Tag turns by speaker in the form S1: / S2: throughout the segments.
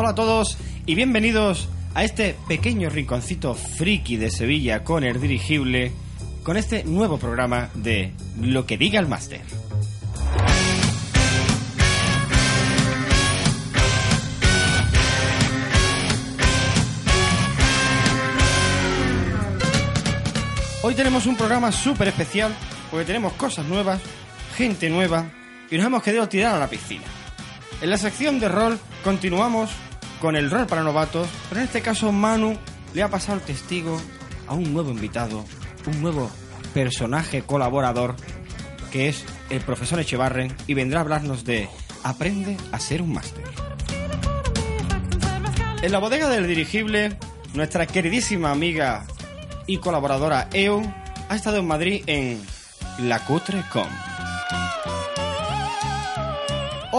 S1: Hola a todos y bienvenidos a este pequeño rinconcito friki de Sevilla con el dirigible, con este nuevo programa de Lo que diga el máster. Hoy tenemos un programa súper especial porque tenemos cosas nuevas, gente nueva y nos hemos querido tirar a la piscina. En la sección de rol continuamos con el rol para novatos, pero en este caso Manu le ha pasado el testigo a un nuevo invitado, un nuevo personaje colaborador que es el profesor Echevarren y vendrá a hablarnos de Aprende a ser un máster. En la bodega del dirigible, nuestra queridísima amiga y colaboradora EU ha estado en Madrid en La Cutre Com.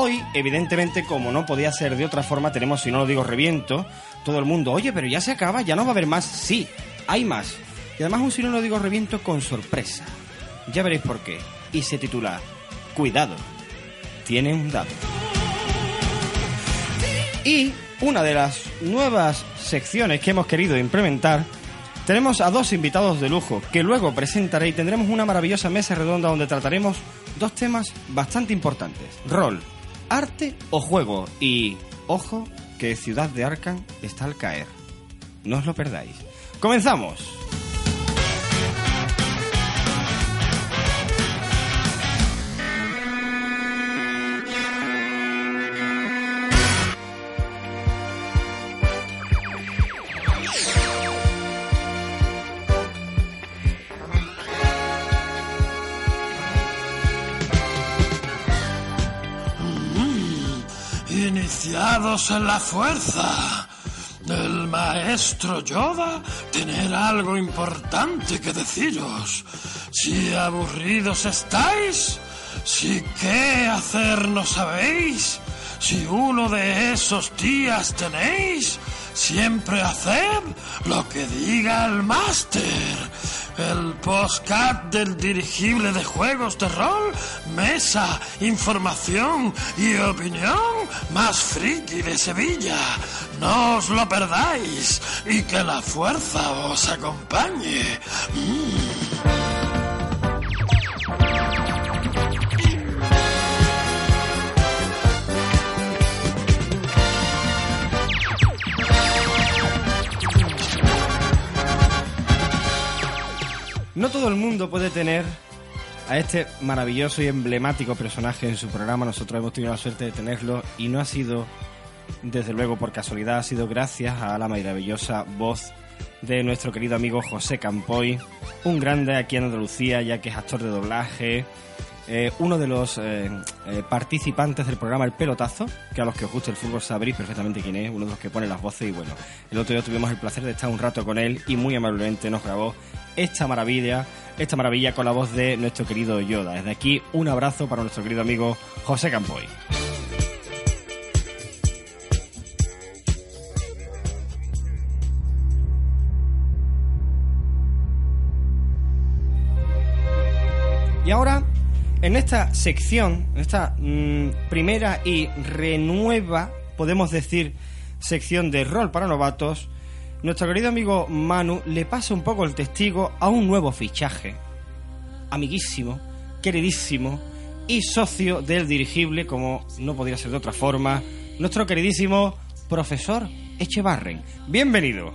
S1: Hoy, evidentemente, como no podía ser de otra forma, tenemos, si no lo digo, reviento. Todo el mundo, oye, pero ya se acaba, ya no va a haber más. Sí, hay más. Y además un si no lo digo reviento con sorpresa. Ya veréis por qué. Y se titula Cuidado, tiene un dado. Y una de las nuevas secciones que hemos querido implementar tenemos a dos invitados de lujo que luego presentaré y tendremos una maravillosa mesa redonda donde trataremos dos temas bastante importantes. Rol, arte o juego. Y, ojo, que Ciudad de Arkham está al caer. No os lo perdáis. ¡Comenzamos!
S2: En la fuerza del maestro Yoda, tener algo importante que deciros. Si aburridos estáis, si qué hacer no sabéis, si uno de esos días tenéis, siempre haced lo que diga el máster. El postcat del dirigible de juegos de rol, mesa, información y opinión más friki de Sevilla. No os lo perdáis y que la fuerza os acompañe. Mm.
S1: No todo el mundo puede tener a este maravilloso y emblemático personaje en su programa. Nosotros hemos tenido la suerte de tenerlo y no ha sido, desde luego, por casualidad, ha sido gracias a la maravillosa voz de nuestro querido amigo José Campoy, un grande aquí en Andalucía, ya que es actor de doblaje, eh, uno de los eh, eh, participantes del programa El Pelotazo, que a los que os guste el fútbol sabréis perfectamente quién es, uno de los que pone las voces y bueno, el otro día tuvimos el placer de estar un rato con él y muy amablemente nos grabó esta maravilla, esta maravilla con la voz de nuestro querido Yoda. Desde aquí un abrazo para nuestro querido amigo José Campoy. Y ahora, en esta sección, en esta mm, primera y renueva, podemos decir, sección de rol para novatos, nuestro querido amigo Manu le pasa un poco el testigo a un nuevo fichaje. Amiguísimo, queridísimo y socio del dirigible, como no podría ser de otra forma, nuestro queridísimo profesor Echevarren. Bienvenido.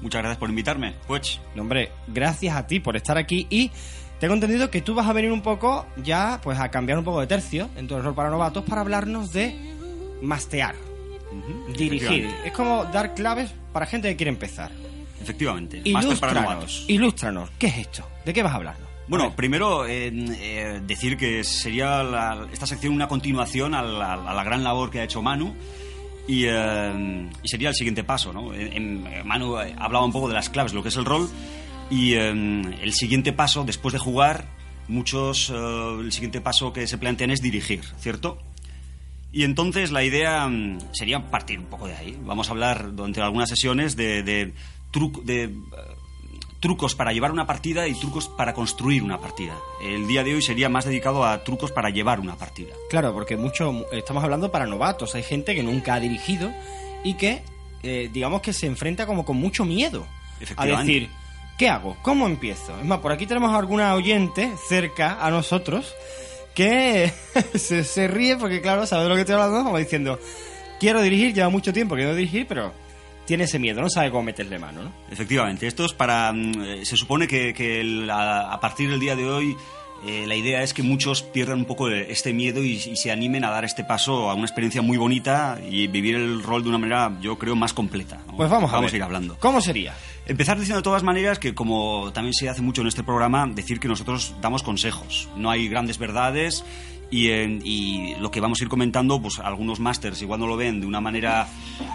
S3: Muchas gracias por invitarme, pues.
S1: No, hombre, gracias a ti por estar aquí y tengo entendido que tú vas a venir un poco ya pues a cambiar un poco de tercio en tu rol para novatos para hablarnos de mastear, dirigir. Es como dar claves para gente que quiere empezar.
S3: Efectivamente. Máster para
S1: Ilústranos,
S3: novatos.
S1: ilústranos. ¿Qué es esto? ¿De qué vas a hablarnos?
S3: Bueno, primero eh, eh, decir que sería la- esta sección una continuación a la, a la gran labor que ha hecho Manu y, eh, y sería el siguiente paso, ¿no? En- en- Manu hablaba un poco de las claves, lo que es el rol y eh, el siguiente paso, después de jugar, muchos, eh, el siguiente paso que se plantean es dirigir, ¿cierto? Y entonces la idea mm, sería partir un poco de ahí. Vamos a hablar durante algunas sesiones de, de, truc- de, eh, trucos para llevar una partida y trucos para construir una partida. El día de hoy sería más dedicado a trucos para llevar una partida.
S1: Claro, porque mucho estamos hablando para novatos. Hay gente que nunca ha dirigido y que, eh, digamos que se enfrenta como con mucho miedo a decir, ¿qué hago? ¿Cómo empiezo? Es más, por aquí tenemos a alguna oyente cerca a nosotros que se, se ríe porque, claro, sabe de lo que estoy hablando, como diciendo, quiero dirigir, lleva mucho tiempo que quiero dirigir, pero tiene ese miedo, no sabe cómo meterle mano, ¿no?
S3: Efectivamente, esto es para... mm, eh, Se supone que, a, a partir del día de hoy eh, la idea es que muchos pierdan un poco este miedo y, y se animen a dar este paso a una experiencia muy bonita y vivir el rol de una manera, yo creo, más completa. ¿no?
S1: Pues vamos a ver.
S3: ir hablando.
S1: ¿Cómo sería?
S3: Empezar diciendo de todas maneras que, como también se hace mucho en este programa, decir que nosotros damos consejos. No hay grandes verdades y, y lo que vamos a ir comentando, pues algunos másters igual no lo ven de una manera,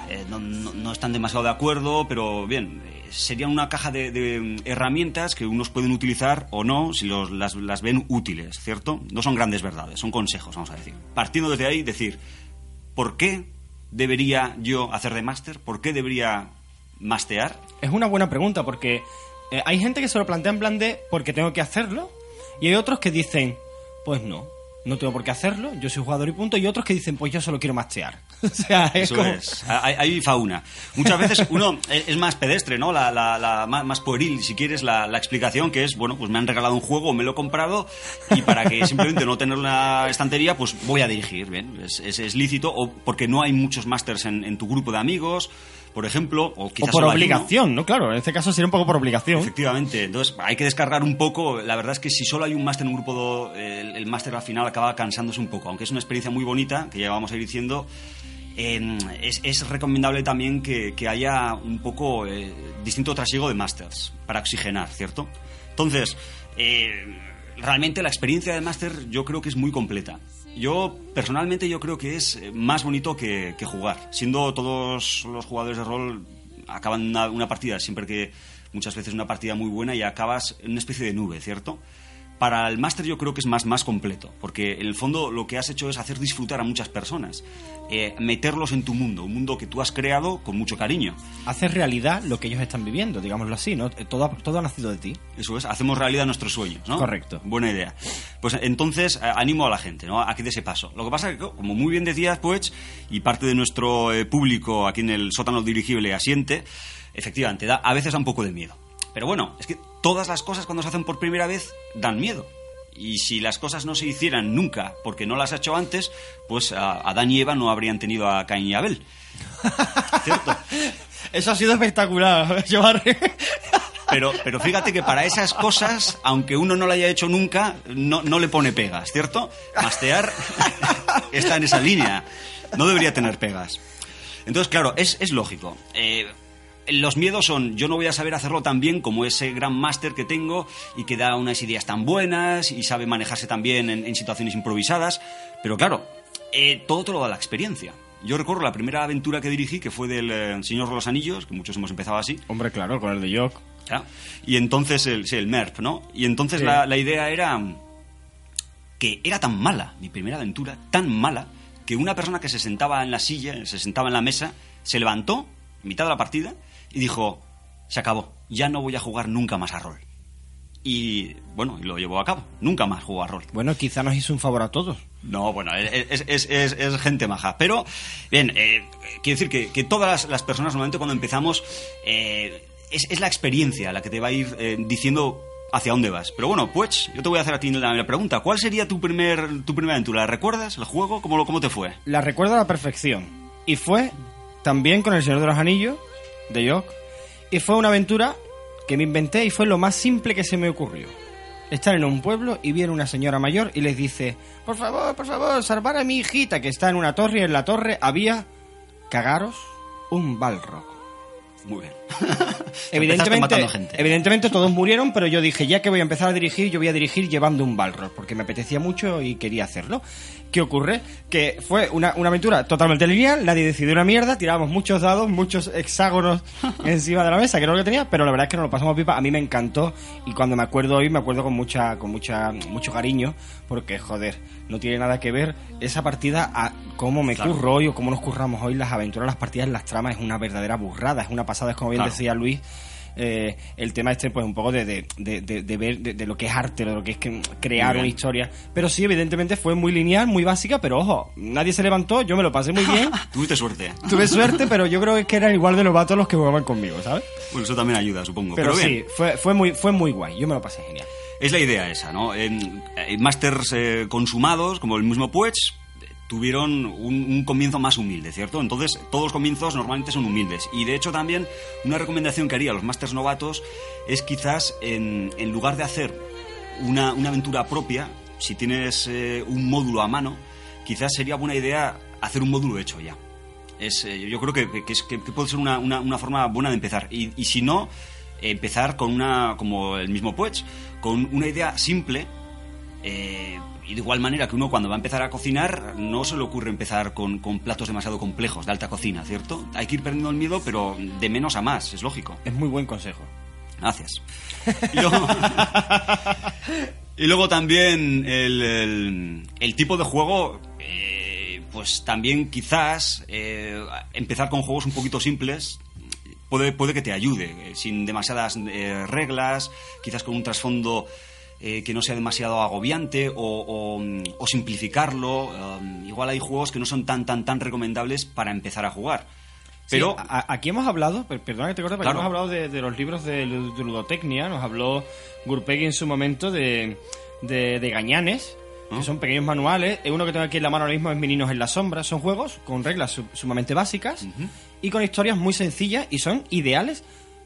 S3: eh, no, no- están demasiado de acuerdo, pero bien, eh, serían una caja de, de, mm, herramientas que unos pueden utilizar o no si los- las, las ven útiles, ¿cierto? No son grandes verdades, son consejos, vamos a decir. Partiendo desde ahí, decir, ¿por qué debería yo hacer de máster? ¿Por qué debería mastear?
S1: Es una buena pregunta porque eh, hay gente que se lo plantea en plan de porque tengo que hacerlo y hay otros que dicen, pues no, no tengo por qué hacerlo, yo soy jugador y punto, y otros que dicen, pues yo solo quiero mastear. o sea, es
S3: Eso
S1: como...
S3: es. Hay, hay fauna. Muchas veces uno es es más pedestre, ¿no? La, la- la- más, pueril, si quieres, la, la explicación que es, bueno, pues me han regalado un juego, me lo he comprado y para que simplemente no tener una estantería, pues voy a dirigir, ¿bien? Es, es- es lícito o porque no hay muchos másters en, en tu grupo de amigos, por ejemplo, o
S1: O
S3: quizás
S1: por
S3: hay uno.
S1: obligación, ¿no? Claro, en este caso sería un poco por obligación.
S3: Efectivamente, entonces hay que descargar un poco. La verdad es que si solo hay un máster en un grupo, do- el, el máster al final acaba cansándose un poco, aunque es una experiencia muy bonita, que ya vamos a ir diciendo. eh, es, es recomendable también que, que haya un poco eh, distinto trasiego de másters para oxigenar, ¿cierto? Entonces, eh, realmente la experiencia de máster yo creo que es muy completa. Yo, personalmente, yo creo que es eh, más bonito que, que jugar. Siendo todos los jugadores de rol acaban una, una partida, siempre que muchas veces una partida muy buena y acabas en una especie de nube, ¿cierto? Para el máster yo creo que es más, más completo, porque en el fondo lo que has hecho es hacer disfrutar a muchas personas, eh, meterlos en tu mundo, un mundo que tú has creado con mucho cariño.
S1: Hacer realidad lo que ellos están viviendo, digámoslo así, ¿no? Eh, Todo, todo ha nacido de ti.
S3: Eso es, hacemos realidad nuestros sueños, ¿no?
S1: Correcto.
S3: Buena idea. Pues entonces eh, animo a la gente, ¿no? A que dé ese paso. Lo que pasa es que, como muy bien decías, pues, y parte de nuestro eh, público aquí en el sótano dirigible asiente, efectivamente, da, a veces da un poco de miedo. Pero bueno, es que todas las cosas cuando se hacen por primera vez dan miedo. Y si las cosas no se hicieran nunca porque no las ha hecho antes, pues a Adán y Eva no habrían tenido a Caín y Abel. ¿Cierto?
S1: Eso ha sido espectacular, llevar...
S3: Pero, pero fíjate que para esas cosas, aunque uno no lo haya hecho nunca, no, no le pone pegas, ¿cierto? Mastear está en esa línea. No debería tener pegas. Entonces, claro, es, es lógico. Eh, los miedos son, yo no voy a saber hacerlo tan bien como ese gran máster que tengo y que da unas ideas tan buenas y sabe manejarse tan bien en, en situaciones improvisadas. Pero claro, eh, todo te lo da la experiencia. Yo recuerdo la primera aventura que dirigí, que fue del eh, Señor de los Anillos, que muchos hemos empezado así.
S1: Hombre, claro, con el de Jock.
S3: Ya. Y entonces, el, sí, el MERP, ¿no? Y entonces
S1: Sí.
S3: la, la idea era que era tan mala, mi primera aventura, tan mala, que una persona que se sentaba en la silla, se sentaba en la mesa, se levantó, en mitad de la partida, y dijo, se acabó, ya no voy a jugar nunca más a rol. Y bueno, y lo llevó a cabo, nunca más jugó a rol.
S1: Bueno, quizá nos hizo un favor a todos.
S3: No, bueno, es, es- es- es gente maja. Pero, bien, eh, quiero decir que, que todas las, las personas, normalmente cuando empezamos, eh, es, es la experiencia la que te va a ir eh, diciendo hacia dónde vas. Pero bueno, pues, yo te voy a hacer a ti la, la pregunta. ¿Cuál sería tu, primer, tu primera aventura? ¿La recuerdas? ¿El juego? ¿Cómo, cómo te fue?
S1: La recuerdo a la perfección. Y fue también con El Señor de los Anillos, de Jock. Y fue una aventura que me inventé y fue lo más simple que se me ocurrió. Estar en un pueblo y viene una señora mayor y les dice, por favor, por favor, salvar a mi hijita que está en una torre y en la torre había, cagaros, un balrog.
S3: Muy bien.
S1: Evidentemente,
S3: gente.
S1: evidentemente todos murieron, pero yo dije, ya que voy a empezar a dirigir, yo voy a dirigir llevando un Balrog, porque me apetecía mucho y quería hacerlo. ¿Qué ocurre? Que fue una, una aventura totalmente lineal, nadie decidió una mierda, tirábamos muchos dados, muchos hexágonos encima de la mesa, que era lo que tenía, pero la verdad es que nos lo pasamos pipa, a mí me encantó y cuando me acuerdo hoy me acuerdo con mucha con mucha mucho cariño, porque joder, no tiene nada que ver esa partida a cómo me
S3: Claro.
S1: curro hoy o cómo nos curramos hoy las aventuras, las partidas, las tramas, es una verdadera burrada, es una pasada, es como bien
S3: Claro.
S1: decía Luis, eh, el tema este, pues un poco de, de, de, de ver de, lo que es arte, de lo que es que, crear una historia. Pero sí, evidentemente fue muy lineal, muy básica, pero ojo, nadie se levantó, yo me lo pasé muy bien.
S3: Tuviste suerte.
S1: Tuve suerte, pero yo creo que eran igual de novatos los que jugaban conmigo, ¿sabes?
S3: Bueno, eso también ayuda, supongo.
S1: Pero,
S3: Pero,
S1: sí,
S3: bien,
S1: fue, fue, muy, fue muy guay, yo me lo pasé genial.
S3: es la idea esa, ¿no? En, en masters eh, consumados, como el mismo Puech, tuvieron un, un comienzo más humilde, ¿cierto? Entonces, todos los comienzos normalmente son humildes. Y de hecho, también, una recomendación que haría a los masters novatos es quizás, en, en lugar de hacer una, una aventura propia, si tienes eh, un módulo a mano, quizás sería buena idea hacer un módulo hecho ya. Es, eh, yo creo que, que es- que- puede ser una, una- una forma buena de empezar. Y, y si no, empezar con una, como el mismo Puech, con una idea simple. eh, y de igual manera que uno cuando va a empezar a cocinar, no se le ocurre empezar con, con platos demasiado complejos, de alta cocina, ¿cierto? Hay que ir perdiendo el miedo, pero de menos a más, es lógico.
S1: Es muy buen consejo.
S3: Gracias. Y luego, y luego también el, el- el tipo de juego, eh, pues también quizás eh, empezar con juegos un poquito simples puede, puede que te ayude, eh, sin demasiadas eh, reglas, quizás con un trasfondo eh, que no sea demasiado agobiante o, o, mm, o simplificarlo. Um, igual hay juegos que no son tan, tan, tan recomendables para empezar a jugar. Pero
S1: Sí, a- aquí hemos hablado, per- perdona que te corte, pero
S3: Claro.
S1: hemos hablado de, de los libros de, de ludotecnia, nos habló Gurpegui en su momento de, de, de Gañanes,
S3: ¿Ah?
S1: que son pequeños manuales. Eh, Uno que tengo aquí en la mano ahora mismo es Meninos en la Sombra. Son juegos con reglas su- sumamente básicas y con historias muy sencillas y son ideales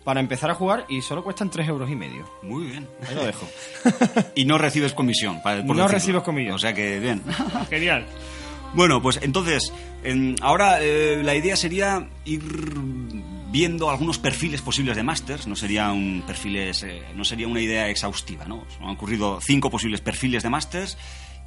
S1: para empezar a jugar y solo cuestan 3 euros y medio.
S3: Muy bien.
S1: Ahí lo dejo.
S3: y no recibes comisión. para- por
S1: No
S3: decirlo.
S1: recibes comisión.
S3: O sea que bien.
S1: Genial.
S3: Bueno, pues entonces, en- ahora eh, la idea sería ir viendo algunos perfiles posibles de masters. No sería un perfiles, eh, no sería una idea exhaustiva, ¿no? Han ocurrido cinco posibles perfiles de masters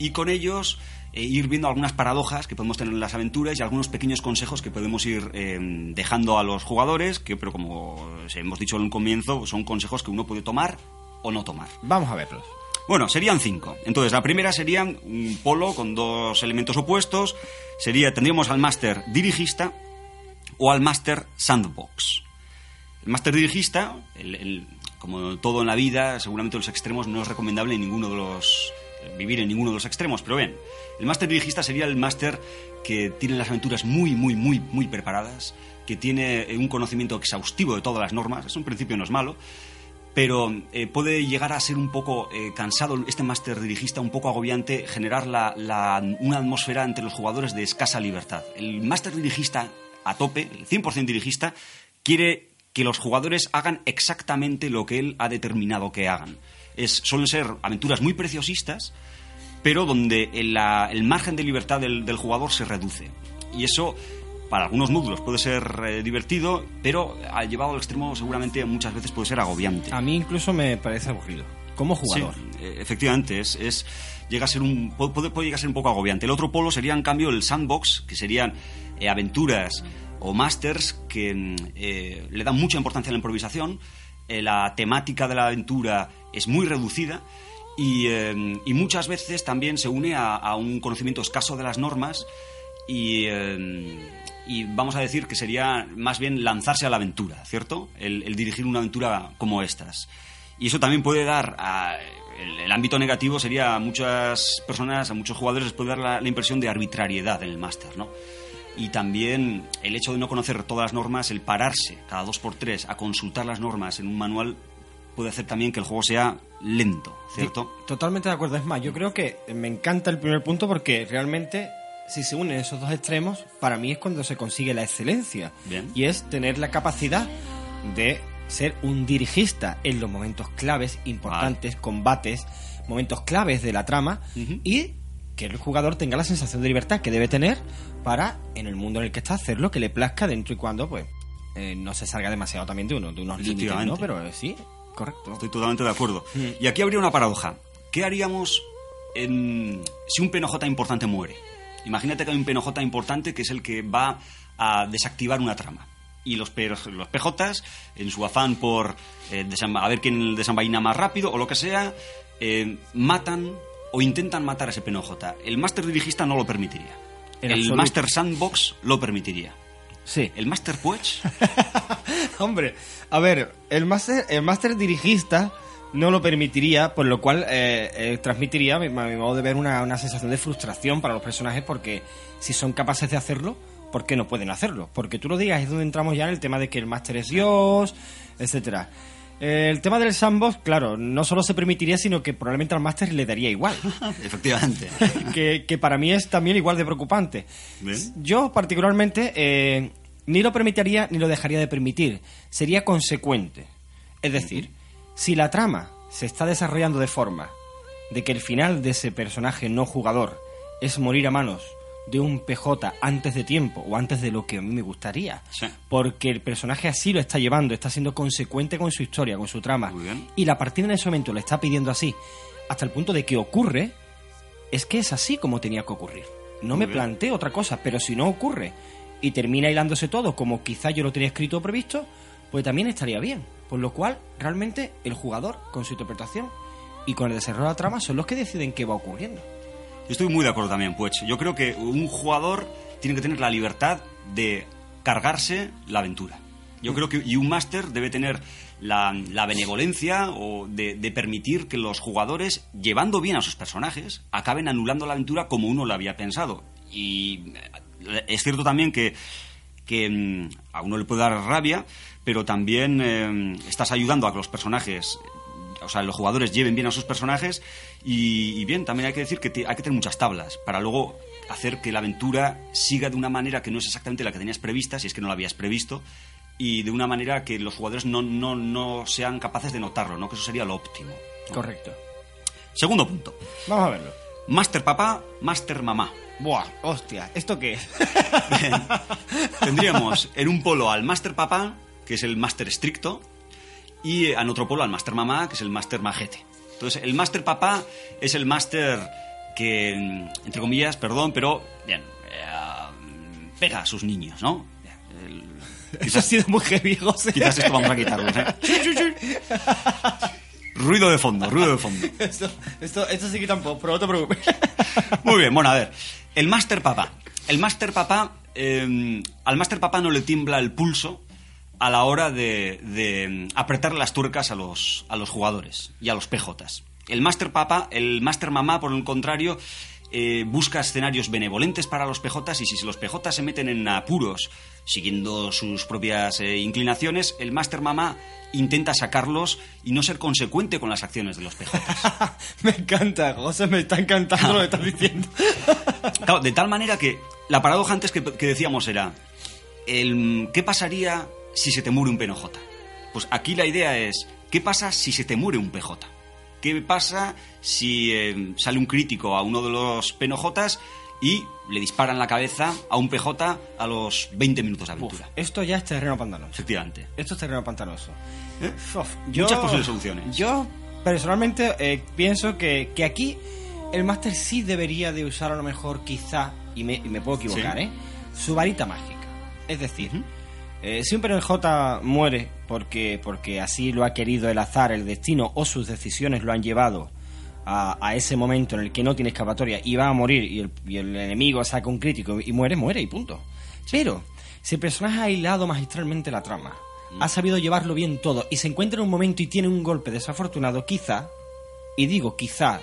S3: y con ellos eh, ir viendo algunas paradojas que podemos tener en las aventuras y algunos pequeños consejos que podemos ir eh, dejando a los jugadores, que pero como os hemos dicho en un comienzo, son consejos que uno puede tomar o no tomar.
S1: Vamos a verlos.
S3: Bueno, serían cinco. Entonces, la primera sería un polo con dos elementos opuestos. Sería, tendríamos al máster dirigista o al máster sandbox. El máster dirigista, el- el- como todo en la vida, seguramente los extremos no es recomendable en ninguno de los vivir en ninguno de los extremos, pero bien, el máster dirigista sería el máster que tiene las aventuras muy, muy, muy, muy preparadas, que tiene eh, un conocimiento exhaustivo de todas las normas, eso en principio no es malo, pero eh, puede llegar a ser un poco eh, cansado este máster dirigista, un poco agobiante, generar la- una atmósfera entre los jugadores de escasa libertad. El máster dirigista a tope, el 100% dirigista, quiere que los jugadores hagan exactamente lo que él ha determinado que hagan. Es, suelen ser aventuras muy preciosistas, pero donde el, la- el margen de libertad del, del jugador se reduce. Y eso, para algunos módulos puede ser eh, divertido, pero al llevado al extremo seguramente muchas veces puede ser agobiante.
S1: A mí incluso me parece aburrido. Como jugador.
S3: Sí, eh, efectivamente, es, es- llega a ser un pu- puede, puede llegar a ser un poco agobiante. El otro polo sería en cambio el sandbox, que serían eh, aventuras o masters que mm, eh, le dan mucha importancia a la improvisación. eh, la temática de la aventura es muy reducida y, eh, y muchas veces también se une a, a un conocimiento escaso de las normas y, eh, y vamos a decir que sería más bien lanzarse a la aventura, ¿cierto? El, dirigir una aventura como estas. Y eso también puede dar a- el, el ámbito negativo sería a muchas personas, a muchos jugadores les puede dar la, la impresión de arbitrariedad en el máster, ¿no? Y también el hecho de no conocer todas las normas, el pararse cada dos por tres a consultar las normas en un manual puede hacer también que el juego sea lento, ¿cierto?
S1: Sí, totalmente de acuerdo. Es más, yo creo que me encanta el primer punto porque realmente, si se unen esos dos extremos, para mí es cuando se consigue la excelencia.
S3: Bien.
S1: Y es tener la capacidad de ser un dirigista en los momentos claves, importantes, combates, momentos claves de la trama
S3: Ujú.
S1: y que el jugador tenga la sensación de libertad que debe tener para, en el mundo en el que está, hacer lo que le plazca dentro y cuando, pues, eh, no se salga demasiado también de uno, de unos límites, ¿no? Pero eh, sí, correcto.
S3: Estoy totalmente de acuerdo.
S1: Mm.
S3: Y aquí habría una paradoja. ¿Qué haríamos en- si un PNJ importante muere? Imagínate que hay un PNJ importante que es el que va a desactivar una trama. Y los, los PJs, en su afán por eh, a ver quién desenvaina más rápido o lo que sea, eh, matan o intentan matar a ese PNJ. El Master Dirigista no lo permitiría. El. Master Sandbox lo permitiría.
S1: Sí.
S3: ¿El Master Puech?
S1: Hombre, a ver, el máster, el máster dirigista no lo permitiría, por lo cual eh, eh, transmitiría, a mi, modo de ver, una, una sensación de frustración para los personajes porque si son capaces de hacerlo, ¿por qué no pueden hacerlo? Porque tú lo digas, es donde entramos ya en el tema de que el máster es Dios, etcétera. Eh, el tema del sandbox, claro, no solo se permitiría, sino que probablemente al máster le daría igual.
S3: Efectivamente.
S1: que, que para mí es también igual de preocupante. Yo, particularmente, eh, ni lo permitiría ni lo dejaría de permitir. Sería consecuente. Es decir, si la trama se está desarrollando de forma de que el final de ese personaje no jugador es morir a manos de un PJ antes de tiempo o antes de lo que a mí me gustaría,
S3: Sí.
S1: porque el personaje así lo está llevando, está siendo consecuente con su historia, con su trama, y la partida en ese momento le está pidiendo así, hasta el punto de que ocurre, es que es así como tenía que ocurrir. No
S3: Muy
S1: me
S3: bien.
S1: planteo otra cosa, pero si no ocurre y termina hilándose todo como quizá yo lo tenía escrito previsto, pues también estaría bien. Por lo cual, realmente, el jugador, con su interpretación y con el desarrollo de la trama, son los que deciden qué va ocurriendo.
S3: Estoy muy de acuerdo también, Puech. Yo creo que un jugador tiene que tener la libertad de cargarse la aventura. Yo creo que y un máster debe tener la, la benevolencia o de, de permitir que los jugadores, llevando bien a sus personajes, acaben anulando la aventura como uno lo había pensado. Y es cierto también que, que mm, a uno le puede dar rabia, pero también eh, estás ayudando a que los personajes o sea, los jugadores lleven bien a sus personajes y, y bien, también hay que decir que te- hay que tener muchas tablas para luego hacer que la aventura siga de una manera que no es exactamente la que tenías prevista, si es que no la habías previsto, y de una manera que los jugadores no, no, no sean capaces de notarlo, ¿no? Que eso sería lo óptimo.
S1: Correcto.
S3: Segundo punto.
S1: Vamos a verlo.
S3: Master papá, master mamá.
S1: Buah, hostia, ¿esto qué es?
S3: Tendríamos en un polo al master papá, que es el master estricto, y en otro polo al master mamá, que es el master majete. Entonces, el master papá es el master que, mm, entre comillas, perdón, pero bien, eh, pega a sus niños, ¿no? El-
S1: Eso ha sido muy heavy, José.
S3: quizás esto vamos a quitarlo, ¿eh? Ruido de fondo, ruido de fondo.
S1: Esto, esto, esto se quita un poco, pero no te preocupes.
S3: Muy bien, bueno, a ver. El Master Papá. El Master Papá, eh, al Master Papá no le tiembla el pulso a la hora de, de apretar las tuercas a los, a los jugadores y a los PJs. El Master Papá, el Master Mamá, por el contrario, eh, busca escenarios benevolentes para los PJs y si los PJs se meten en apuros siguiendo sus propias eh, inclinaciones, el Master Mamá intenta sacarlos y no ser consecuente con las acciones de los PJs.
S1: me encanta, José, me está encantando lo que estás diciendo.
S3: Claro, de tal manera que la paradoja antes que, que decíamos era, el, ¿qué pasaría si se te muere un PNJ? Pues aquí la idea es, ¿qué pasa si se te muere un PJ? ¿Qué pasa si eh, sale un crítico a uno de los PNJs y le disparan la cabeza a un PJ a los 20 minutos de
S1: Uf,
S3: aventura?
S1: esto ya es terreno pantanoso.
S3: Efectivamente.
S1: Esto es terreno pantanoso.
S3: ¿Eh?
S1: Uf,
S3: Muchas posibles soluciones.
S1: Yo, personalmente, eh, pienso que, que aquí el máster sí debería de usar a lo mejor, quizá, y me, y me puedo equivocar,
S3: Sí.
S1: ¿eh? Su varita mágica. Es decir,
S3: Ujú.
S1: eh, si un PNJ muere porque, porque así lo ha querido el azar, el destino o sus decisiones lo han llevado a, a ese momento en el que no tiene escapatoria y va a morir y el, y el enemigo saca un crítico y muere, muere y punto. Pero, si el personaje ha hilado magistralmente la trama, ha sabido llevarlo bien todo y se encuentra en un momento y tiene un golpe desafortunado, quizá, y digo quizá,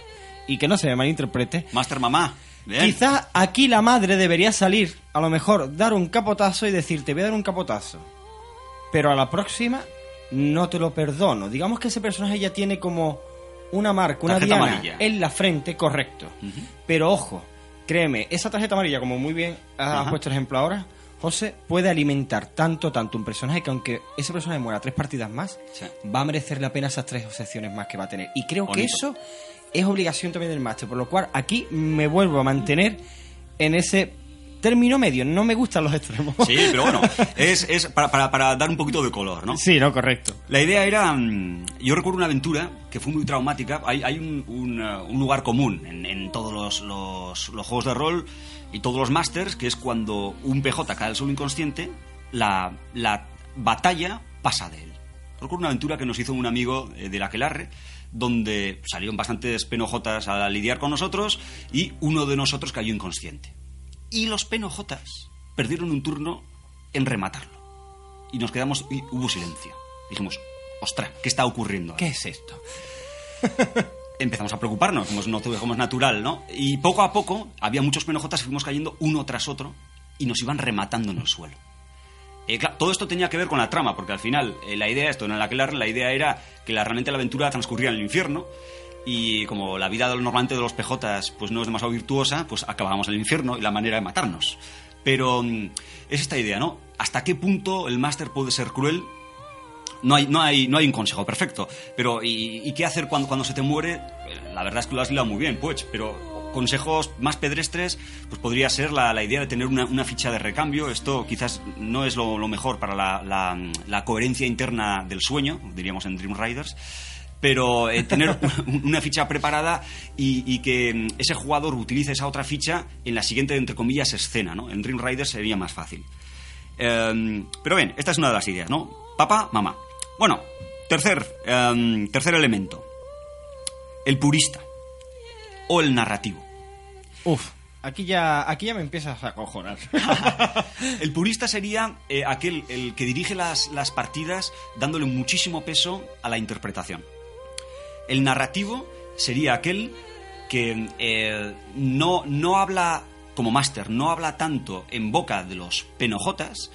S1: y que no se me malinterprete,
S3: Master Mamá. Bien.
S1: Quizá aquí la madre debería salir, a lo mejor dar un capotazo y decir, te voy a dar un capotazo. Pero a la próxima no te lo perdono. Digamos que ese personaje ya tiene como una marca, una
S3: Tarjeta
S1: diana
S3: amarilla.
S1: en la frente, correcto. Pero ojo, créeme, esa tarjeta amarilla, como muy bien has
S3: Ajá.
S1: puesto el ejemplo ahora, José, puede alimentar tanto, tanto un personaje que aunque ese personaje muera tres partidas más,
S3: Sí.
S1: va a merecer la pena esas tres secciones más que va a tener. Y creo que eso es obligación también del máster, por lo cual aquí me vuelvo a mantener en ese término medio. No me gustan los extremos.
S3: Sí, pero bueno, es, es para, para- para dar un poquito de color, ¿no?
S1: Sí, no, correcto.
S3: La idea era, mm, yo recuerdo una aventura que fue muy traumática. Hay, hay un, un, un lugar común en, en todos los, los- los juegos de rol y todos los masters, que es cuando un PJ cae al suelo inconsciente, la, la batalla pasa de él. Recuerdo una aventura que nos hizo un amigo eh, del Aquelarre, donde salieron bastantes penojotas a lidiar con nosotros y uno de nosotros cayó inconsciente. Y los penojotas perdieron un turno en rematarlo. Y nos quedamos y hubo silencio. Dijimos, ostras, ¿qué está ocurriendo?
S1: ¿Qué es esto?
S3: empezamos a preocuparnos, como no es natural, ¿no? Y poco a poco había muchos penojotas que fuimos cayendo uno tras otro y nos iban rematando en el suelo. Eh, claro, todo esto tenía que ver con la trama, porque al final eh, la idea, esto en la que la idea era que la, realmente la aventura transcurría en el infierno y como la vida normalmente de los pejotas pues no es demasiado virtuosa, pues acabábamos en el infierno y la manera de matarnos. Pero mm, es esta idea, ¿no? ¿Hasta qué punto el máster puede ser cruel no hay, no hay, no hay un consejo perfecto. Pero, ¿y, qué hacer cuando, cuando se te muere? La verdad es que lo has liado muy bien, pues, pero consejos más pedestres, pues podría ser la, la idea de tener una, una, ficha de recambio. Esto quizás no es lo, lo mejor para la, la, la, coherencia interna del sueño, diríamos en Dream Riders. Pero eh, tener una ficha preparada y, y, que mm, ese jugador utilice esa otra ficha en la siguiente, entre comillas, escena, ¿no? En Dream Riders sería más fácil. Em, pero bien, esta es una de las ideas, ¿no? Papá, mamá. Bueno, tercer, em, tercer elemento. El purista. O el narrativo.
S1: Uf, aquí ya, aquí ya me empiezas a cojonar.
S3: el purista sería eh, aquel el que dirige las, partidas dándole muchísimo peso a la interpretación. El narrativo sería aquel que eh, no, no habla como máster, no habla tanto en boca de los penojotas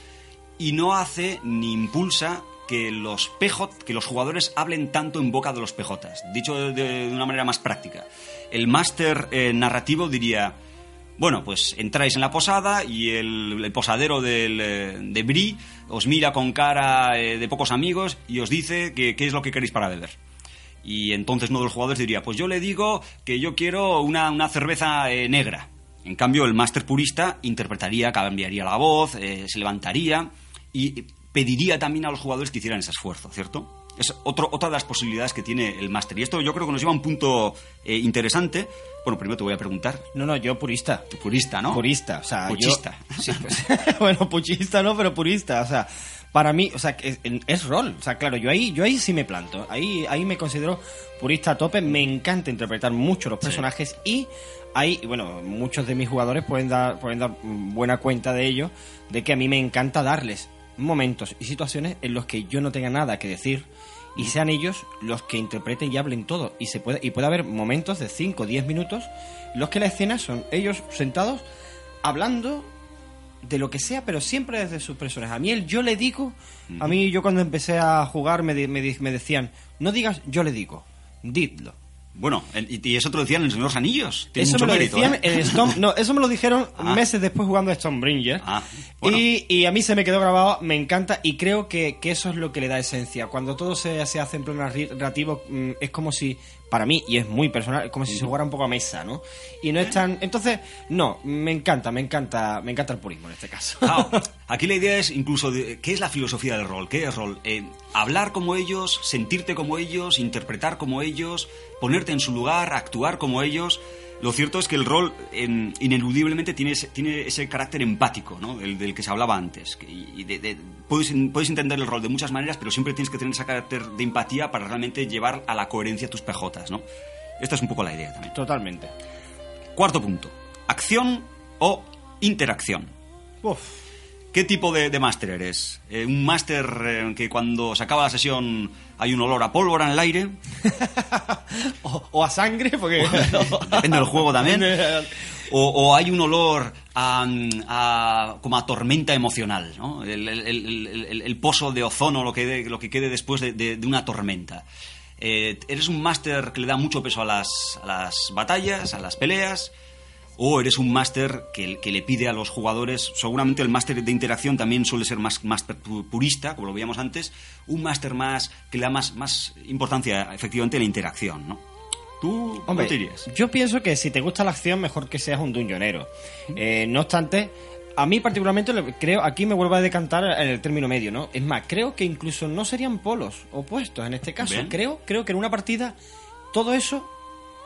S3: y no hace ni impulsa que los PJ, que los jugadores hablen tanto en boca de los PJs. Dicho de, una manera más práctica. El máster eh, narrativo diría, bueno, pues entráis en la posada y el, posadero eh, de Bri os mira con cara de pocos amigos y os dice qué es lo que queréis para beber. Y entonces uno de los jugadores diría, pues yo le digo que yo quiero una, una cerveza negra. En cambio, el máster purista interpretaría, cambiaría la voz, se levantaría y pediría también a los jugadores que hicieran ese esfuerzo, ¿cierto? Es otro, otra de las posibilidades que tiene el máster. Y esto yo creo que nos lleva a un punto eh, interesante. Bueno, primero te voy a preguntar.
S1: No, no, yo purista.
S3: Purista, ¿no?
S1: Purista, o sea,
S3: Puchista.
S1: Sí, pues, bueno, puchista no, pero purista, o sea, para mí, o sea, es, es, rol. O sea, claro, yo ahí, yo ahí sí me planto. Ahí, ahí me considero purista a tope. Me encanta interpretar mucho los personajes y hay, bueno, muchos de mis jugadores pueden dar, pueden dar buena cuenta de ello, de que a mí me encanta darles momentos y situaciones en los que yo no tenga nada que decir y sean ellos los que interpreten y hablen todo. Y, se puede, y puede haber momentos de 5 o 10 minutos los que la escena son ellos sentados hablando de lo que sea, pero siempre desde sus personajes. A mí el yo le digo, a mí yo cuando empecé a jugar me, me, me decían, no digas yo le digo, didlo.
S3: Bueno, y eso te lo decían en los Anillos.
S1: eso me lo decían ¿eh? no, eso me lo dijeron ah. meses después jugando a Stonebringer. Ah, y, y, a mí se me quedó grabado, me encanta y creo que, que, eso es lo que le da esencia. Cuando todo se, se hace en pleno narrativo, mm, es como si para mí, y es muy personal, como si se jugara un poco a mesa, ¿no? Y no es tan... Entonces, no, me encanta, me encanta, me encanta el purismo en este caso.
S3: aquí la idea es incluso, de, ¿qué es la filosofía del rol? ¿Qué es rol? Eh, hablar como ellos, sentirte como ellos, interpretar como ellos, ponerte en su lugar, actuar como ellos lo cierto es que el rol ineludiblemente tiene ese, tiene ese carácter empático, ¿no? El del que se hablaba antes. Y puedes, puedes, entender el rol de muchas maneras, pero siempre tienes que tener ese carácter de empatía para realmente llevar a la coherencia tus pejotas, ¿no? Esta es un poco la idea también.
S1: Totalmente.
S3: Cuarto punto. Acción o interacción.
S1: Uf.
S3: ¿Qué tipo de, máster eres? Eh, ¿Un máster en que cuando se acaba la sesión hay un olor a pólvora en el aire?
S1: o, a sangre? Porque...
S3: depende del juego también. O, hay un olor a, como a tormenta emocional, ¿no? el, pozo de ozono, lo que, lo que quede después de, una tormenta. Eh, ¿Eres un máster que le da mucho peso a las, a las batallas, a las peleas? O eres un máster que, le pide a los jugadores, seguramente el máster de interacción también suele ser más, más purista, como lo veíamos antes, un máster más que le da más, más importancia efectivamente a la interacción, ¿no? ¿Tú
S1: Hombre,
S3: te dirías?
S1: Yo pienso que si te gusta la acción, mejor que seas un dungeonero. Eh, no obstante, a mí particularmente creo, aquí me vuelvo a decantar en el término medio, ¿no? Es más, creo que incluso no serían polos opuestos en este caso. Creo, creo que en una partida todo eso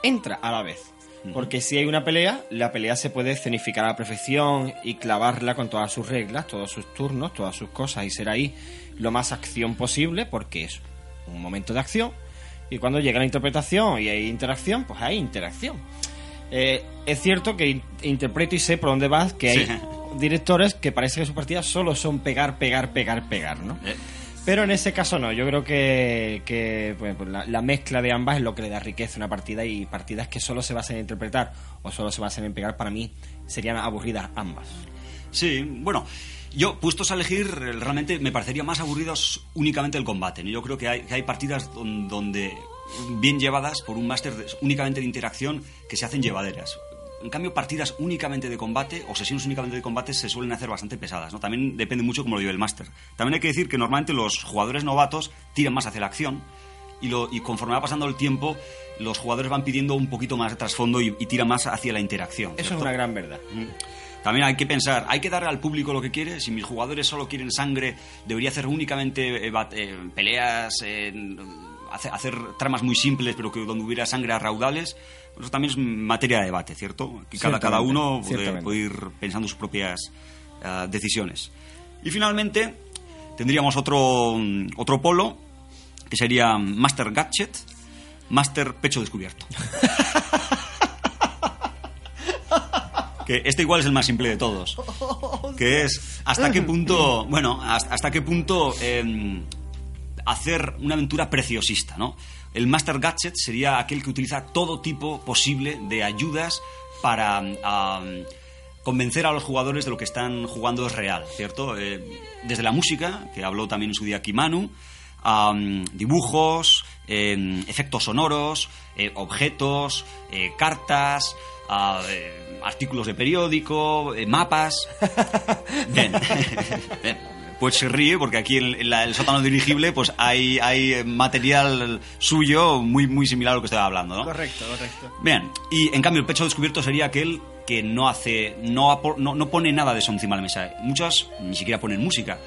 S1: entra a la vez. Porque si hay una pelea, la pelea se puede escenificar a la perfección y clavarla con todas sus reglas, todos sus turnos, todas sus cosas y ser ahí lo más acción posible porque es un momento de acción y cuando llega la interpretación y hay interacción, pues hay interacción. Eh, es cierto que interpreto y sé por dónde vas, que hay directores que parece que sus partidas solo son pegar, pegar, pegar, pegar, ¿no?
S3: Eh.
S1: Pero en ese caso no, yo creo que, que, pues, pues, la, la mezcla de ambas es lo que le da riqueza a una partida y partidas que solo se basan en interpretar o solo se basan en pegar, para mí serían aburridas ambas.
S3: Sí, bueno, yo, puestos a elegir, realmente me parecería más aburridos únicamente el combate. ¿no? Yo creo que hay, que hay partidas don- donde, bien llevadas por un máster únicamente de interacción, que se hacen llevaderas. En cambio, partidas únicamente de combate o sesiones únicamente de combate se suelen hacer bastante pesadas. ¿no? También depende mucho cómo lo lleve el máster. También hay que decir que normalmente los jugadores novatos tiran más hacia la acción y, lo, y conforme va pasando el tiempo, los jugadores van pidiendo un poquito más de trasfondo y, y tiran más hacia la interacción.
S1: Eso es
S3: ¿cierto?
S1: una gran verdad.
S3: Mm. También hay que pensar, hay que darle al público lo que quiere. Si mis jugadores solo quieren sangre, debería hacer únicamente eh, eh, peleas, eh, hacer, hacer tramas muy simples, pero que donde hubiera sangre a raudales. Eso también es materia de debate, ¿cierto? Que cada, cada uno puede, puede ir pensando sus propias ah, decisiones. Y finalmente tendríamos otro, mm, otro polo, que sería Master Gadget, Master Pecho Descubierto. que este igual es el más simple de todos. Que es hasta qué punto, bueno, hasta, hasta qué punto em, hacer una aventura preciosista, ¿no? El Master Gadget sería aquel que utiliza todo tipo posible de ayudas para am, convencer a los jugadores de lo que están jugando es real, ¿cierto? Eh, desde la música, que habló también en su día Kimanu, am, dibujos, em, efectos sonoros, eh, objetos, eh, cartas, eh, artículos de periódico, eh, mapas. Bien. Bien. Pues se ríe porque aquí en, la- el sótano dirigible pues hay, hay material suyo muy, muy similar a lo que estaba hablando, ¿no?
S1: Correcto, correcto.
S3: Bien, y en cambio el pecho descubierto sería aquel que no hace, no, no, no pone nada de eso encima de la mesa. Muchos ni siquiera ponen música,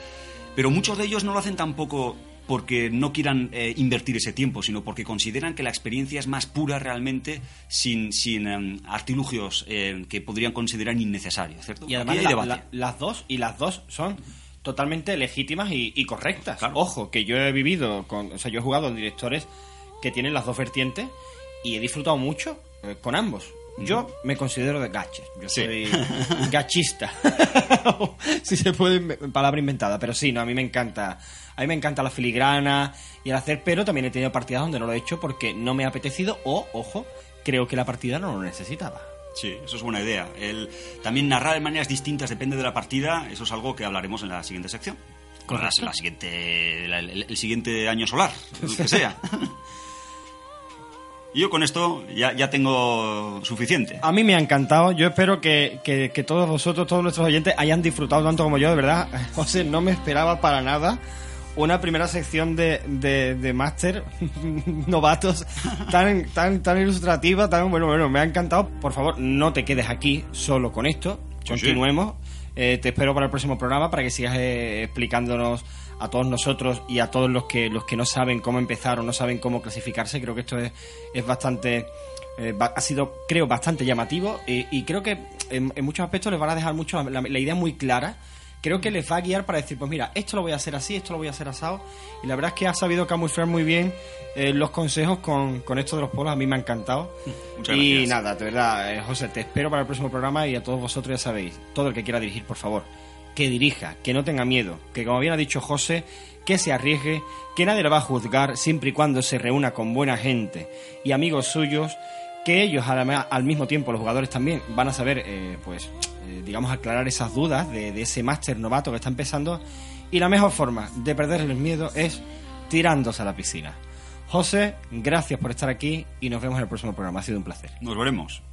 S3: pero muchos de ellos no lo hacen tampoco porque no quieran eh, invertir ese tiempo, sino porque consideran que la experiencia es más pura realmente sin, sin em, artilugios eh, que podrían considerar innecesarios, ¿cierto?
S1: Y además la- la- las dos y las dos son totalmente legítimas y, y correctas.
S3: Claro.
S1: Ojo, que yo he vivido con, o sea, yo he jugado con directores que tienen las dos vertientes y he disfrutado mucho eh, con ambos. Yo me considero de gaches. Yo
S3: Sí.
S1: soy gachista. si se puede, palabra inventada. Pero sí, no, a mí me encanta. A mí me encanta la filigrana y el hacer, pero también he tenido partidas donde no lo he hecho porque no me ha apetecido o, ojo, creo que la partida no lo necesitaba.
S3: Sí, eso es buena idea. El, también narrar de maneras distintas depende de la partida, eso es algo que hablaremos en la siguiente sección.
S1: Correcto.
S3: La, la siguiente, la- el, el siguiente año solar, lo que sea. Yo con esto ya, ya tengo suficiente.
S1: A mí me ha encantado. Yo espero que, que- que todos vosotros, todos nuestros oyentes, hayan disfrutado tanto como yo. De verdad, José, no me esperaba para nada una primera sección de, de, de máster novatos tan, tan, tan ilustrativa, tan bueno, bueno, me ha encantado. Por favor, no te quedes aquí solo con esto.
S3: sí.
S1: Continuemos. Eh, te espero para el próximo programa para que sigas eh, explicándonos a todos nosotros y a todos los que los que no saben cómo empezar o no saben cómo clasificarse. Creo que esto es, es bastante eh, ha sido creo bastante llamativo y, y creo que en, en muchos aspectos les van a dejar mucho la, la- la idea muy clara. Creo que les va a guiar para decir, pues mira, esto lo voy a hacer así, esto lo voy a hacer asado. Y la verdad es que ha sabido camuflar muy bien eh, los consejos con, con esto de los polos. A mí me ha encantado.
S3: Muchas
S1: y
S3: gracias.
S1: nada, de verdad, eh, José, te espero para el próximo programa y a todos vosotros ya sabéis, todo el que quiera dirigir, por favor, que dirija, que no tenga miedo, que como bien ha dicho José, que se arriesgue, que nadie le va a juzgar siempre y cuando se reúna con buena gente y amigos suyos, que ellos además, al mismo tiempo, los jugadores también, van a saber, eh, pues, digamos, aclarar esas dudas de, de ese máster novato que está empezando. Y la mejor forma de perder el miedo es tirándose a la piscina. José, gracias por estar aquí y nos vemos en el próximo programa. Ha sido un placer.
S3: Nos veremos.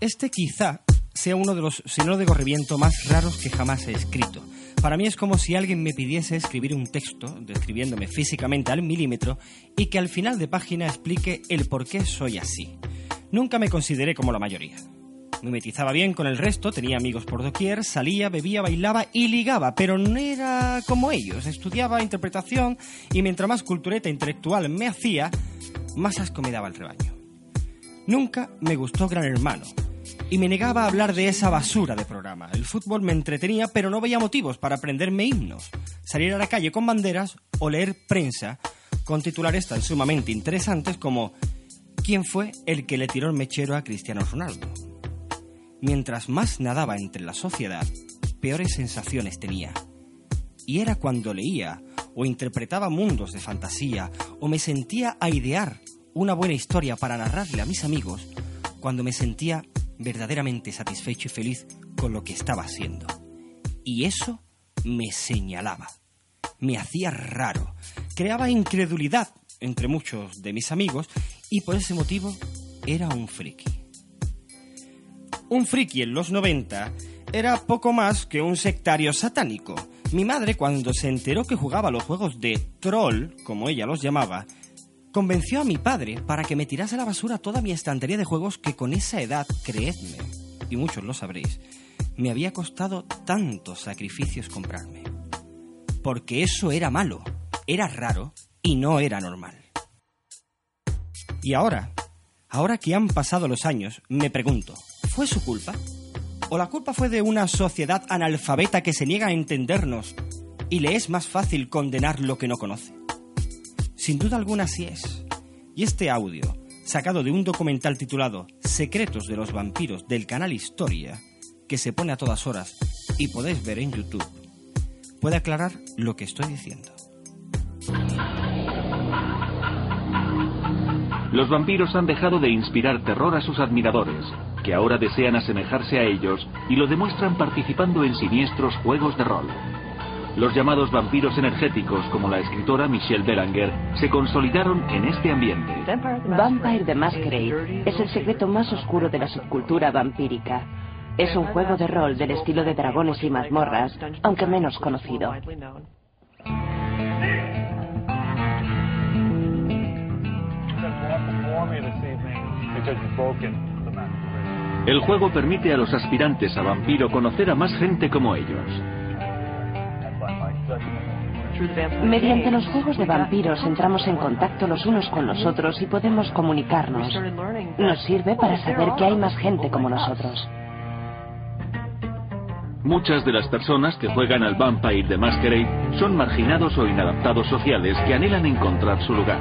S1: Este quizá sea uno de los, si no digo reviento, más raros que jamás he escrito. Para mí es como si alguien me pidiese escribir un texto, describiéndome físicamente al milímetro, y que al final de página explique el por qué soy así. Nunca me consideré como la mayoría. Me metizaba bien con el resto, tenía amigos por doquier, salía, bebía, bailaba y ligaba, pero no era como ellos. Estudiaba interpretación y mientras más cultureta intelectual me hacía, más asco me daba el rebaño. Nunca me gustó Gran Hermano. Y me negaba a hablar de esa basura de programa. El fútbol me entretenía, pero no veía motivos para aprenderme himnos, salir a la calle con banderas o leer prensa con titulares tan sumamente interesantes como quién fue el que le tiró el mechero a Cristiano Ronaldo. Mientras más nadaba entre la sociedad, peores sensaciones tenía. Y era cuando leía o interpretaba mundos de fantasía o me sentía a idear una buena historia para narrarle a mis amigos cuando me sentía verdaderamente satisfecho y feliz con lo que estaba haciendo. Y eso me señalaba, me hacía raro, creaba incredulidad entre muchos de mis amigos y por ese motivo era un friki. Un friki en los 90 era poco más que un sectario satánico. Mi madre, cuando se enteró que jugaba los juegos de troll, como ella los llamaba, convenció a mi padre para que me tirase a la basura toda mi estantería de juegos que con esa edad, creedme, y muchos lo sabréis, me había costado tantos sacrificios comprarme. Porque eso era malo, era raro y no era normal. Y ahora, ahora que han pasado los años, me pregunto, ¿fue su culpa? ¿O la culpa fue de una sociedad analfabeta que se niega a entendernos y le es más fácil condenar lo que no conoce? Sin duda alguna sí es. Y este audio, sacado de un documental titulado Secretos de los vampiros del canal Historia, que se pone a todas horas y podéis ver en YouTube, puede aclarar lo que estoy diciendo.
S4: Los vampiros han dejado de inspirar terror a sus admiradores, que ahora desean asemejarse a ellos y lo demuestran participando en siniestros juegos de rol. Los llamados vampiros energéticos, como la escritora Michelle Belanger, se consolidaron en este ambiente.
S5: Vampire the Masquerade es el secreto más oscuro de la subcultura vampírica. Es un juego de rol del estilo de dragones y mazmorras, aunque menos conocido.
S4: El juego permite a los aspirantes a vampiro conocer a más gente como ellos.
S5: Mediante los juegos de vampiros entramos en contacto los unos con los otros y podemos comunicarnos. Nos sirve para saber que hay más gente como nosotros.
S4: Muchas de las personas que juegan al Vampire de Masquerade son marginados o inadaptados sociales que anhelan encontrar su lugar.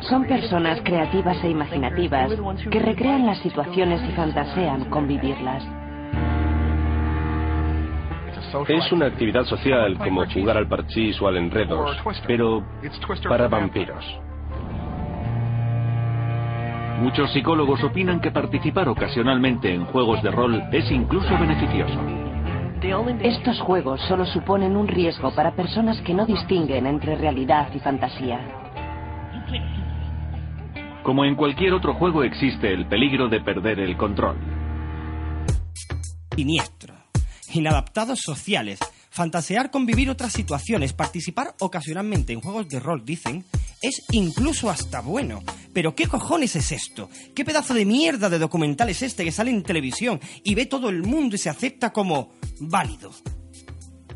S5: Son personas creativas e imaginativas que recrean las situaciones y fantasean con vivirlas.
S6: Es una actividad social como jugar al parchís o al enredos, pero para vampiros.
S4: Muchos psicólogos opinan que participar ocasionalmente en juegos de rol es incluso beneficioso.
S5: Estos juegos solo suponen un riesgo para personas que no distinguen entre realidad y fantasía.
S4: Como en cualquier otro juego existe el peligro de perder el control.
S1: Siniestro, inadaptados sociales, fantasear con vivir otras situaciones, participar ocasionalmente en juegos de rol, dicen, es incluso hasta bueno. Pero ¿qué cojones es esto? ¿Qué pedazo de mierda de documental es este que sale en televisión y ve todo el mundo y se acepta como válido?